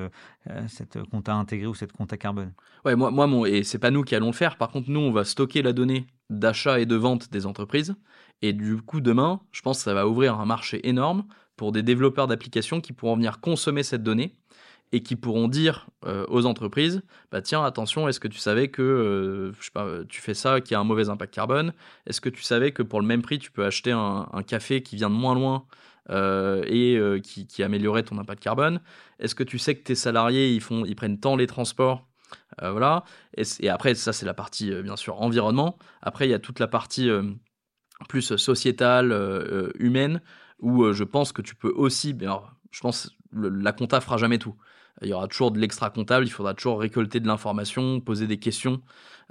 cette compta intégrée ou cette compta carbone. Ouais, moi, moi mon, et c'est pas nous qui allons le faire. Par contre, nous, on va stocker la donnée d'achat et de vente des entreprises. Et du coup, demain, je pense que ça va ouvrir un marché énorme pour des développeurs d'applications qui pourront venir consommer cette donnée et qui pourront dire euh, aux entreprises bah tiens attention est-ce que tu savais que euh, je sais pas, tu fais ça qui a un mauvais impact carbone? Est-ce que tu savais que pour le même prix tu peux acheter un, café qui vient de moins loin euh, et qui, améliorait ton impact carbone? Est-ce que tu sais que tes salariés ils font ils prennent tant les transports voilà et, après ça c'est la partie bien sûr environnement après il y a toute la partie plus sociétale humaine où je pense que tu peux aussi alors, je pense la compta fera jamais tout. Il y aura toujours de l'extra comptable, il faudra toujours récolter de l'information, poser des questions.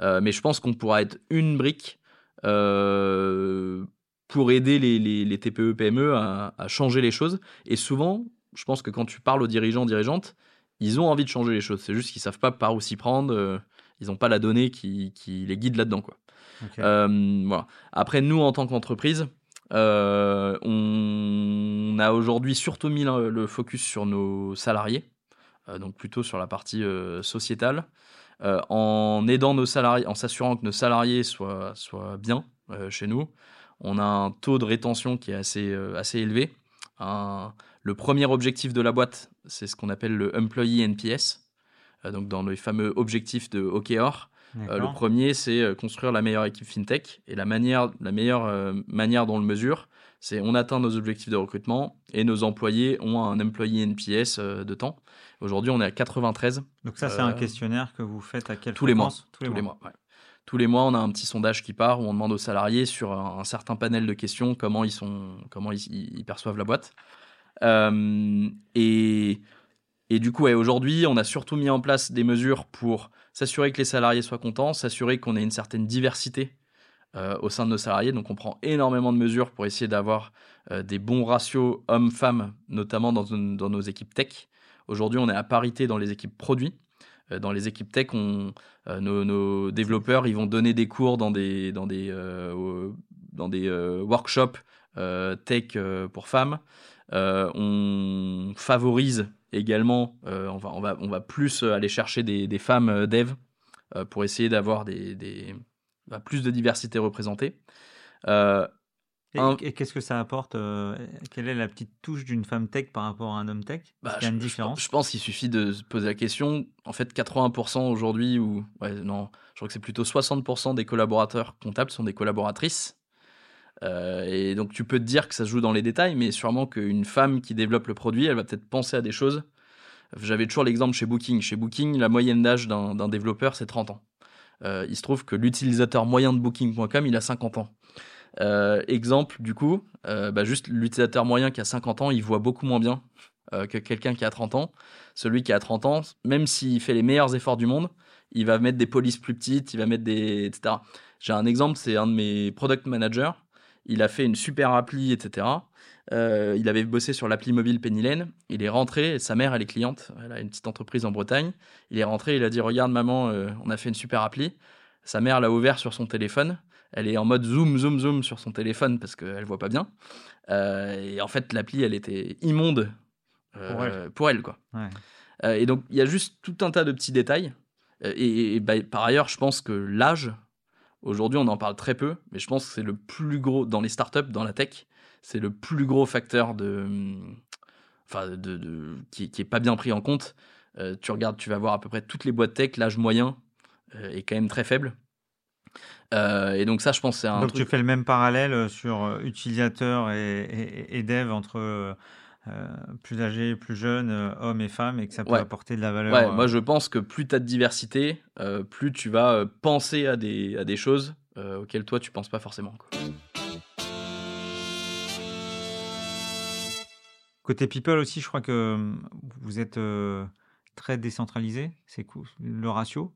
Euh, mais je pense qu'on pourra être une brique euh, pour aider les, les, TPE, PME à, changer les choses. Et souvent, je pense que quand tu parles aux dirigeants, dirigeantes, ils ont envie de changer les choses. C'est juste qu'ils savent pas par où s'y prendre. Euh, ils n'ont pas la donnée qui, qui les guide là-dedans. Quoi. voilà. Après, nous, en tant qu'entreprise, on a aujourd'hui surtout mis le focus sur nos salariés. Euh, donc plutôt sur la partie euh, sociétale, euh, en aidant nos salariés, en s'assurant que nos salariés soient, soient bien chez nous. On a un taux de rétention qui est assez, assez élevé. le premier objectif de la boîte, c'est ce qu'on appelle le Employee NPS, donc dans les fameux objectifs de OKR. le premier, c'est construire la meilleure équipe fintech. Et la, manière, la meilleure manière dont on le mesure, c'est on atteint nos objectifs de recrutement et nos employés ont un employee NPS de temps. Aujourd'hui, on est à 93. Donc ça, c'est un euh, questionnaire que vous faites à quel tous les mois. Tous les, mois. Tous les mois, on a un petit sondage qui part où on demande aux salariés sur un, certain panel de questions comment ils sont, comment ils, perçoivent la boîte. Euh, et, et du coup, aujourd'hui, on a surtout mis en place des mesures pour s'assurer que les salariés soient contents, s'assurer qu'on ait une certaine diversité euh, au sein de nos salariés. Donc, on prend énormément de mesures pour essayer d'avoir des bons ratios hommes-femmes, notamment dans, nos équipes tech. Aujourd'hui, on est à parité dans les équipes produits. dans les équipes tech, on, nos, développeurs, ils vont donner des cours dans des, dans des, dans des workshops tech pour femmes. On favorise également, on, va, on, va, on va plus aller chercher des, des femmes dev pour essayer d'avoir des, des bah, plus de diversité représentée. Et, qu'est-ce que ça apporte euh, Quelle est la petite touche d'une femme tech par rapport à un homme tech? Bah, Il y a une différence Je, pense qu'il suffit de se poser la question. En fait, 80% aujourd'hui, ou ouais, non, je crois que c'est plutôt 60% des collaborateurs comptables sont des collaboratrices. Euh, et donc tu peux te dire que ça se joue dans les détails, mais sûrement qu'une femme qui développe le produit, elle va peut-être penser à des choses. J'avais toujours l'exemple chez Booking. Chez Booking, la moyenne d'âge d'un développeur, c'est 30 ans. Euh, il se trouve que l'utilisateur moyen de Booking.com, il a 50 ans. Euh, exemple, du coup, bah, juste l'utilisateur moyen qui a 50 ans, il voit beaucoup moins bien que quelqu'un qui a 30 ans. Celui qui a 30 ans, même s'il fait les meilleurs efforts du monde, il va mettre des polices plus petites, il va mettre des. etc. J'ai un exemple, c'est un de mes product managers. Il a fait une super appli, etc. il avait bossé sur l'appli mobile Pennylen. Il est rentré, sa mère, elle est cliente. Elle a une petite entreprise en Bretagne. Il est rentré, il a dit Regarde, maman, on a fait une super appli. Sa mère l'a ouvert sur son téléphone elle est en mode zoom, zoom, zoom sur son téléphone parce qu'elle voit pas bien. Euh, et en fait, l'appli, elle était immonde euh, pour, elle. quoi. Euh, et donc, il y a juste tout un tas de petits détails. Et, bah, par ailleurs, je pense que l'âge, aujourd'hui, on en parle très peu, mais je pense que c'est le plus gros, dans les startups, dans la tech, c'est le plus gros facteur de. Enfin, de, qui, qui est pas bien pris en compte. tu regardes, tu vas voir à peu près toutes les boîtes tech, l'âge moyen est quand même très faible. Euh, et donc ça, je pense, c'est un. Donc tu fais le même parallèle euh, sur euh, utilisateur et, et, dev entre plus âgés, plus jeunes, hommes et femmes, et que ça peut apporter de la valeur. Ouais, moi je pense que plus tu as de diversité, plus tu vas penser à des, à des choses auxquelles toi tu penses pas forcément. Côté people aussi, je crois que vous êtes très décentralisé. C'est cool. Le ratio?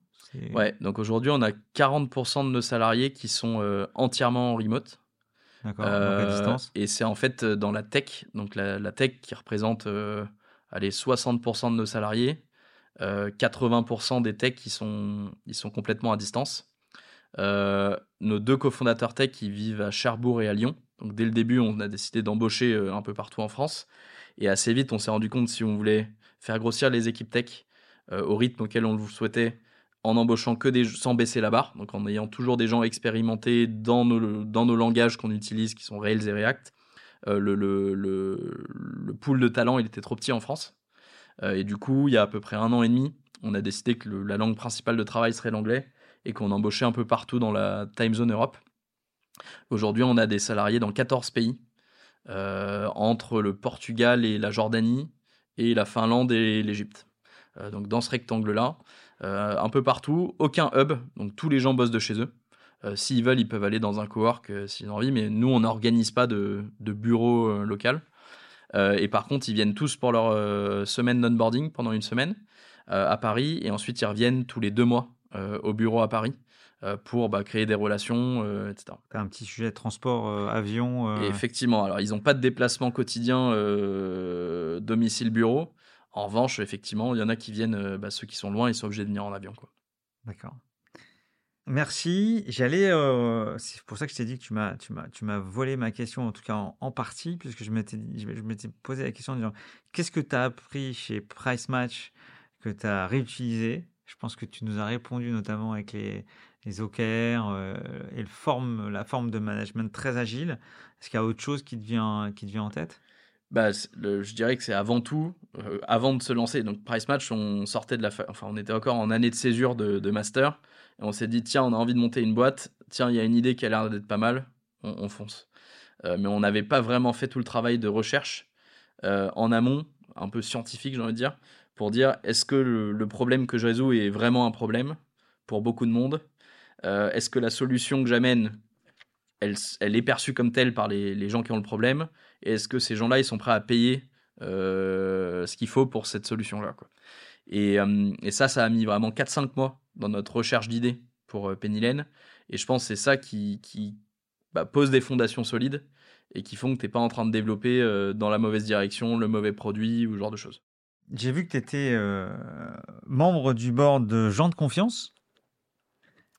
Ouais, donc aujourd'hui, on a 40% de nos salariés qui sont euh, entièrement en remote. D'accord, euh, distance. Et c'est en fait euh, dans la tech, donc la, tech qui représente allez, 60% de nos salariés, 80% des techs qui sont, ils sont complètement à distance. nos deux cofondateurs tech, ils vivent à Cherbourg et à Lyon. Donc dès le début, on a décidé d'embaucher un peu partout en France. Et assez vite, on s'est rendu compte si on voulait faire grossir les équipes tech au rythme auquel on le souhaitait, en embauchant que des sans baisser la barre, donc en ayant toujours des gens expérimentés dans nos, dans nos langages qu'on utilise, qui sont Rails et React. Euh, le, le, le, pool de talent, il était trop petit en France. Euh, et du coup, il y a à peu près un an et demi, on a décidé que la langue principale de travail serait l'anglais et qu'on embauchait un peu partout dans la time zone Europe. Aujourd'hui, on a des salariés dans 14 pays, euh, entre le Portugal et la Jordanie, et la Finlande et l'Égypte. donc dans ce rectangle-là, un peu partout, aucun hub, donc tous les gens bossent de chez eux. Euh, s'ils veulent, ils peuvent aller dans un cowork euh, s'ils ont envie, mais nous, on n'organise pas de, bureau local. et par contre, ils viennent tous pour leur semaine d'onboarding pendant une semaine à Paris, et ensuite ils reviennent tous les deux mois au bureau à Paris pour bah, créer des relations, etc. un petit sujet de transport avion. effectivement, alors ils n'ont pas de déplacement quotidien domicile-bureau, en revanche, effectivement, il y en a qui viennent, euh, bah, ceux qui sont loin, ils sont obligés de venir en avion. D'accord. Merci. J'allais. Euh, c'est pour ça que je t'ai dit que tu m'as, tu m'as, tu m'as volé ma question, en tout cas en, partie, puisque je m'étais, je posé la question en disant qu'est-ce que tu as appris chez Price Match que tu as réutilisé? Je pense que tu nous as répondu notamment avec les, les OKR euh, et le forme, la forme de management très agile. Est-ce qu'il y a autre chose qui te vient, qui te vient en tête? Bah, je dirais que c'est avant tout, euh, avant de se lancer. Donc, Price Match, on sortait de la, enfin, on était encore en année de césure de, master, et on s'est dit tiens, on a envie de monter une boîte. Tiens, il y a une idée qui a l'air d'être pas mal, on, fonce. Euh, mais on n'avait pas vraiment fait tout le travail de recherche euh, en amont, un peu scientifique, j'ai envie de dire, pour dire est-ce que le, problème que je résous est vraiment un problème pour beaucoup de monde? Est-ce que la solution que j'amène, elle, est perçue comme telle par les gens qui ont le problème? Et est-ce que ces gens-là, ils sont prêts à payer euh, ce qu'il faut pour cette solution-là et, euh, et, ça, ça a mis vraiment 4-5 mois dans notre recherche d'idées pour euh. Et je pense que c'est ça qui, qui bah, pose des fondations solides et qui font que tu n'es pas en train de développer dans la mauvaise direction, le mauvais produit ou ce genre de choses. J'ai vu que tu étais membre du board de Gens de Confiance.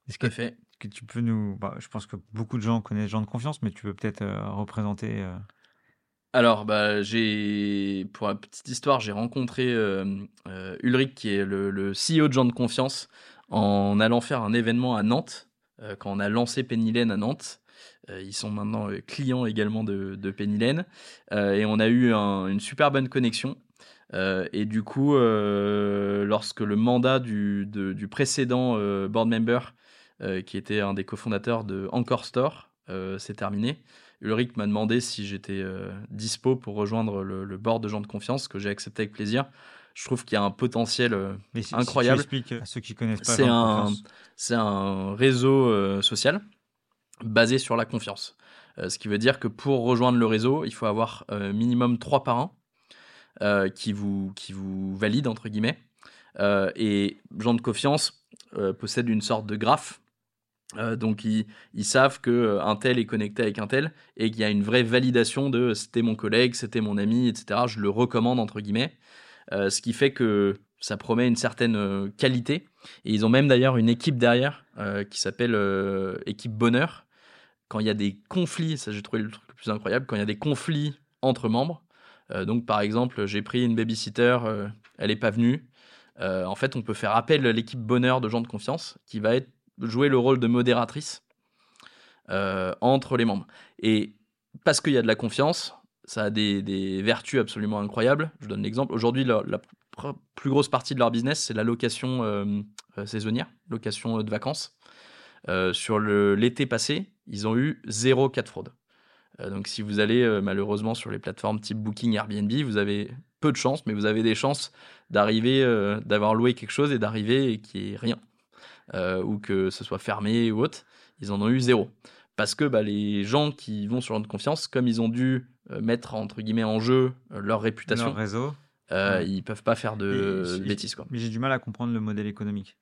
Est-ce que, fait. que tu peux nous. Bah, je pense que beaucoup de gens connaissent Gens de Confiance, mais tu peux peut-être représenter. Alors, bah, j'ai pour la petite histoire, j'ai rencontré Ulrich, qui est le, CEO de Gens de Confiance, en allant faire un événement à Nantes, quand on a lancé Penny à Nantes. Euh, ils sont maintenant euh, clients également de, de. Euh, et on a eu une super bonne connexion. et du coup, lorsque le mandat du, du précédent board member, qui était un des cofondateurs de Encore Store, s'est terminé, Ulrich m'a demandé si j'étais dispo pour rejoindre le, board de gens de confiance, que j'ai accepté avec plaisir. Je trouve qu'il y a un potentiel incroyable. à ceux qui connaissent pas. C'est un, c'est un réseau social basé sur la confiance. Euh, ce qui veut dire que pour rejoindre le réseau, il faut avoir euh, minimum trois parrains euh, qui, vous, qui vous valident, entre guillemets. et gens de confiance possèdent une sorte de graphe. Donc ils, savent qu'un tel est connecté avec un tel et qu'il y a une vraie validation de c'était mon collègue, c'était mon ami, etc. Je le recommande, entre guillemets. ce qui fait que ça promet une certaine qualité. Et ils ont même d'ailleurs une équipe derrière qui s'appelle équipe bonheur, quand il y a des conflits, ça j'ai trouvé le truc le plus incroyable, quand il y a des conflits entre membres, euh, donc par exemple, j'ai pris une babysitter, euh, elle n'est pas venue, euh, en fait, on peut faire appel à l'équipe bonheur de gens de confiance qui va être, jouer le rôle de modératrice entre les membres. Et parce qu'il y a de la confiance, ça a des, vertus absolument incroyables. Je donne l'exemple. Aujourd'hui, la, plus grosse partie de leur business, c'est la location saisonnière, location de vacances. sur l'été passé, ils ont eu zéro cas de fraude. Euh, donc si vous allez euh, malheureusement sur les plateformes type Booking, Airbnb, vous avez peu de chance, mais vous avez des chances d'arriver, euh, d'avoir loué quelque chose et d'arriver et qu'il n'y ait rien, ou que ce soit fermé ou autre. Ils en ont eu zéro. Parce que bah, les gens qui vont sur de confiance, comme ils ont dû mettre entre guillemets en jeu leur réputation, leur réseau, ils peuvent pas faire de bêtises. Quoi. Mais j'ai du mal à comprendre le modèle économique.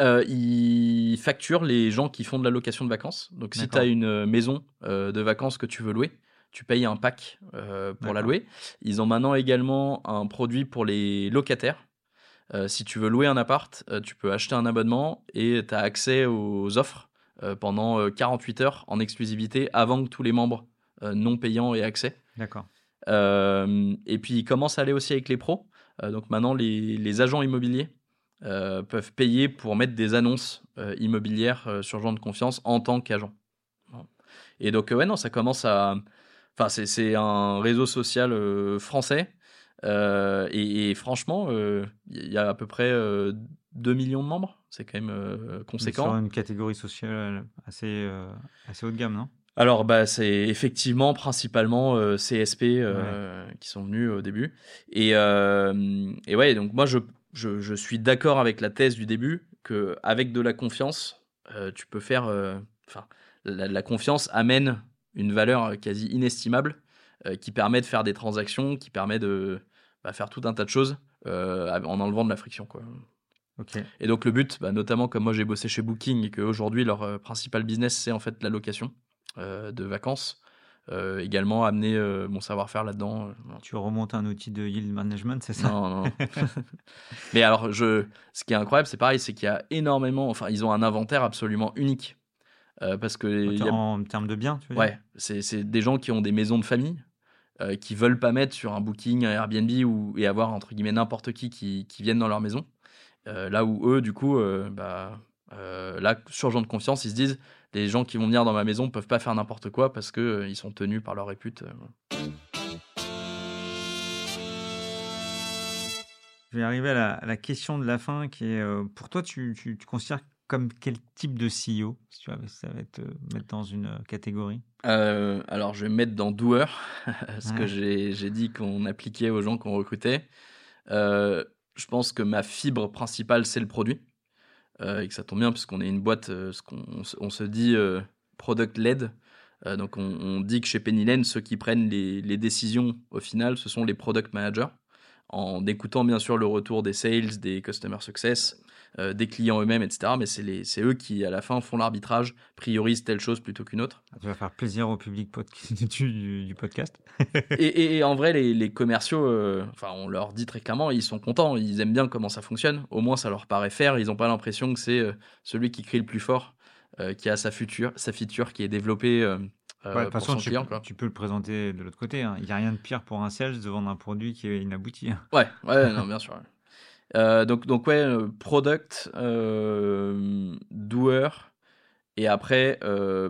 Euh, ils facturent les gens qui font de la location de vacances. Donc, si tu as une euh, maison euh, de vacances que tu veux louer, tu payes un pack pour la louer. Ils ont maintenant également un produit pour les locataires. Si tu veux louer un appart, tu peux acheter un abonnement et tu as accès aux offres pendant 48 heures en exclusivité avant que tous les membres non payants aient accès. D'accord. et puis, ils commencent à aller aussi avec les pros. donc, maintenant, les, les agents immobiliers euh, peuvent payer pour mettre des annonces euh, immobilières euh, sur gens de confiance en tant qu'agent. Et donc, ouais, non, ça commence à. Enfin, c'est un réseau social français. Et, franchement, il y a à peu près 2 millions de membres. C'est quand même conséquent. Sur une catégorie sociale assez, assez haut de gamme, non? Alors, bah, c'est effectivement principalement CSP qui sont venus au début. Et, et ouais, donc moi, je, je, suis d'accord avec la thèse du début que avec de la confiance, euh, tu peux faire. Euh, enfin, la, confiance amène une valeur quasi inestimable euh, qui permet de faire des transactions, qui permet de bah, faire tout un tas de choses en enlevant de la friction, quoi. Et donc le but, bah, notamment comme moi j'ai bossé chez Booking et qu'aujourd'hui leur principal business c'est en fait la location de vacances. Euh, également amener euh, mon savoir-faire là-dedans. Euh, tu remontes un outil de yield management, c'est ça? Non, non. Mais alors, je, ce qui est incroyable, c'est pareil, c'est qu'il y a énormément, enfin, ils ont un inventaire absolument unique. parce que en, termes de biens, tu veux ouais, c'est des gens qui ont des maisons de famille, qui veulent pas mettre sur un booking, un Airbnb ou, et avoir entre guillemets n'importe qui, qui, qui viennent dans leur maison. là où eux, du coup, bah, là, sur gens de confiance, ils se disent les gens qui vont venir dans ma maison peuvent pas faire n'importe quoi parce que euh, ils sont tenus par leur répute. Euh, Je vais arriver à la, question de la fin qui est euh, pour toi, tu, tu, considères comme quel type de CEO si tu ça va te mettre dans une catégorie? Alors, je vais mettre dans doer, ce que j'ai dit qu'on appliquait aux gens qu'on recrutait. je pense que ma fibre principale, c'est le produit. Euh, et que ça tombe bien puisqu'on est une boîte, euh, ce qu'on on se dit euh, product-led. donc on, dit que chez Penny Lane, ceux qui prennent les, les, décisions au final, ce sont les product managers, en écoutant bien sûr le retour des sales, des customer success, euh, des clients eux-mêmes, etc. Mais c'est eux qui, à la fin, font l'arbitrage, priorisent telle chose plutôt qu'une autre. Tu vas faire plaisir au public du, du, podcast. et, en vrai, les, commerciaux, euh, enfin, on leur dit très clairement, ils sont contents, ils aiment bien comment ça fonctionne. Au moins, ça leur paraît faire. Ils n'ont pas l'impression que c'est celui qui crie le plus fort, qui a sa, future, sa feature qui est développée euh, de toute façon, tu, peux le présenter de l'autre côté. Hein. Il n'y a rien de pire pour un sales de vendre un produit qui est inabouti. Hein. Ouais, ouais, non, bien sûr. Euh, donc, donc, ouais, euh, product, doer, et après,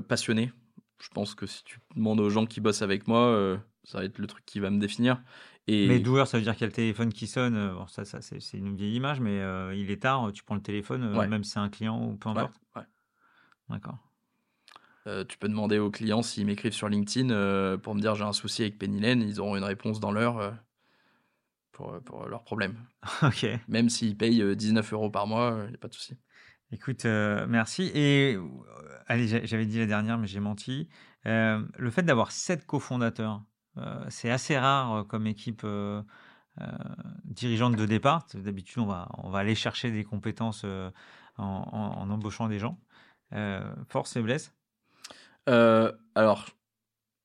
passionné. Je pense que si tu demandes aux gens qui bossent avec moi, ça va être le truc qui va me définir. Et... Mais doer, ça veut dire qu'il y a le téléphone qui sonne. Bon, ça, ça c'est une vieille image, mais il est tard, tu prends le téléphone, même si c'est un client ou peu importe. Ouais, D'accord. Euh, tu peux demander aux clients s'ils m'écrivent sur LinkedIn euh, pour me dire j'ai un souci avec Penny Lane, ils auront une réponse dans l'heure euh, pour, pour leur problème. ok. Même s'ils payent 19 euros par mois, il n'y a pas de souci. Écoute, merci. Et allez, j'avais dit la dernière, mais j'ai menti. le fait d'avoir sept cofondateurs, c'est assez rare comme équipe dirigeante de départ. D'habitude, on va, on va aller chercher des compétences en, en, embauchant des gens. force, faiblesse? Euh, alors,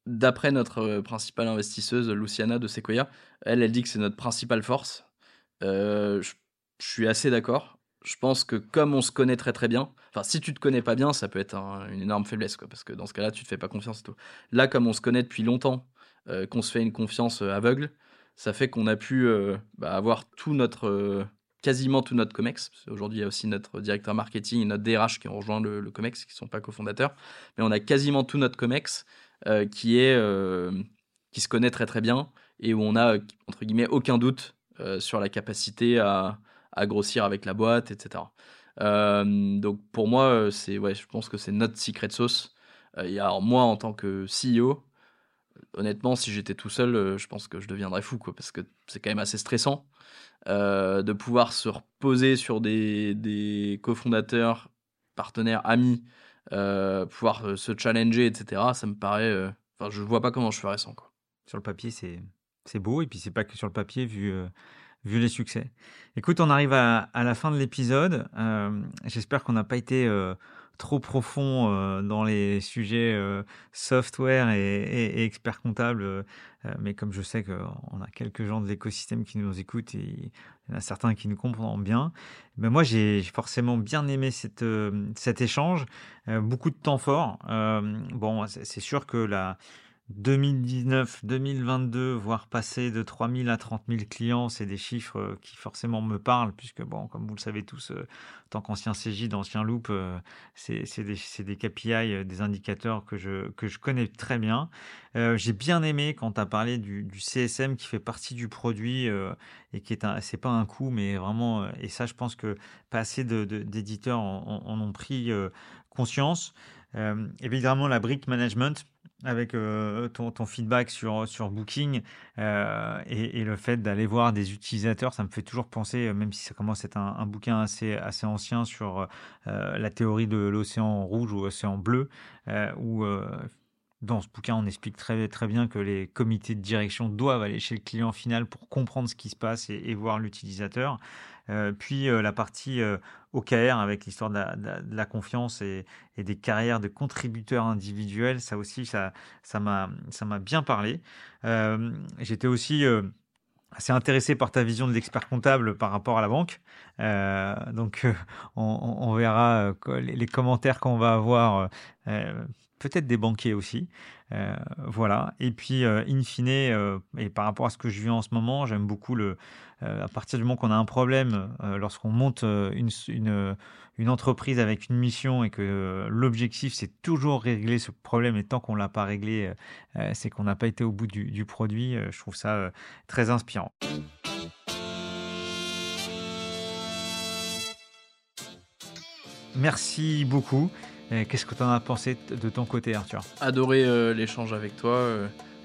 d'après notre euh, principale investisseuse, Luciana de Sequoia, elle, elle dit que c'est notre principale force. Euh, je, suis assez d'accord. Je pense que comme on se connaît très très bien, enfin si tu te connais pas bien, ça peut être une énorme faiblesse, quoi, parce que dans ce cas-là, tu te fais pas confiance et tout. Là, comme on se connaît depuis longtemps, qu'on se fait une confiance aveugle, ça fait qu'on a pu bah, avoir tout notre quasiment tout notre COMEX. Aujourd'hui, il y a aussi notre directeur marketing et notre DRH qui ont rejoint le, COMEX, qui ne sont pas cofondateurs. Mais on a quasiment tout notre COMEX euh, qui, est, euh, qui se connaît très très bien et où on a, entre guillemets, aucun doute euh, sur la capacité à, grossir avec la boîte, etc. donc pour moi, c'est, ouais, je pense que c'est notre secret sauce. alors moi, en tant que CEO, honnêtement, si j'étais tout seul, je pense que je deviendrais fou, quoi, parce que c'est quand même assez stressant. Euh, de pouvoir se reposer sur des, des cofondateurs, partenaires, amis, euh, pouvoir euh, se challenger, etc. Ça me paraît. Enfin, je vois pas comment je ferais sans. Quoi. Sur le papier, c'est, c'est beau, et puis c'est pas que sur le papier, vu, vu les succès. Écoute, on arrive à la fin de l'épisode. j'espère qu'on n'a pas été trop profond euh, dans les sujets euh, software et, experts comptables, euh, mais comme je sais qu'on a quelques gens de l'écosystème qui nous écoutent et il y en a certains qui nous comprennent bien, ben moi j'ai forcément bien aimé cette, cet échange, beaucoup de temps fort. bon, c'est sûr que la 2019, 2022, voire passer de 3000 à 30 000 clients, c'est des chiffres euh, qui forcément me parlent, puisque, bon, comme vous le savez tous, euh, tant qu'ancien CJ, d'ancien Loop, euh, c'est des, des, KPI, des indicateurs que je, que je connais très bien. J'ai bien aimé quand tu as parlé du, CSM qui fait partie du produit et qui est un, c'est pas un coût, mais vraiment, et ça, je pense que pas assez d'éditeurs en, en, ont pris conscience. évidemment, la brick management avec euh, ton, feedback sur, sur Booking euh, et, le fait d'aller voir des utilisateurs, ça me fait toujours penser, euh, même si ça commence à être un, bouquin assez, assez ancien sur la théorie de l'océan rouge ou l'océan bleu, où dans ce bouquin, on explique très, très bien que les comités de direction doivent aller chez le client final pour comprendre ce qui se passe et voir l'utilisateur. Euh, puis euh, la partie euh, OKR avec l'histoire de, la, confiance et, des carrières de contributeurs individuels, ça aussi, ça, m'a, ça m'a bien parlé. J'étais aussi assez intéressé par ta vision de l'expert comptable par rapport à la banque. donc, on, verra les, commentaires qu'on va avoir, peut-être des banquiers aussi. voilà. Et puis, in fine, et par rapport à ce que je vis en ce moment, j'aime beaucoup le, euh, à partir du moment qu'on a un problème, euh, lorsqu'on monte euh, une, une, une, entreprise avec une mission et que l'objectif c'est toujours régler ce problème et tant qu'on ne l'a pas réglé, c'est qu'on n'a pas été au bout du, du produit, je trouve ça très inspirant. Merci beaucoup. Qu'est-ce que tu en as pensé de ton côté, Arthur? Adoré l'échange avec toi,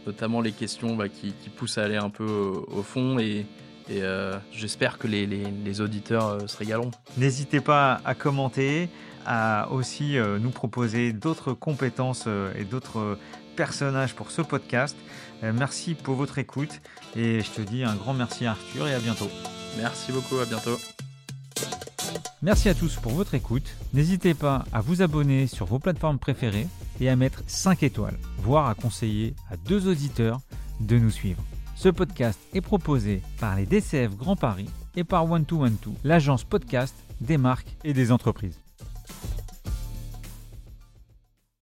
notamment les questions bah, qui, qui, poussent à aller un peu au fond et, et euh, j'espère que les, auditeurs euh, se régaleront. N'hésitez pas à commenter, à aussi euh, nous proposer d'autres compétences et d'autres personnages pour ce podcast. merci pour votre écoute et je te dis un grand merci Arthur et à bientôt. Merci beaucoup, à bientôt. Merci à tous pour votre écoute. N'hésitez pas à vous abonner sur vos plateformes préférées et à mettre 5 étoiles, voire à conseiller à deux auditeurs de nous suivre. Ce podcast est proposé par les DCF Grand Paris et par One2One2, l'agence podcast des marques et des entreprises.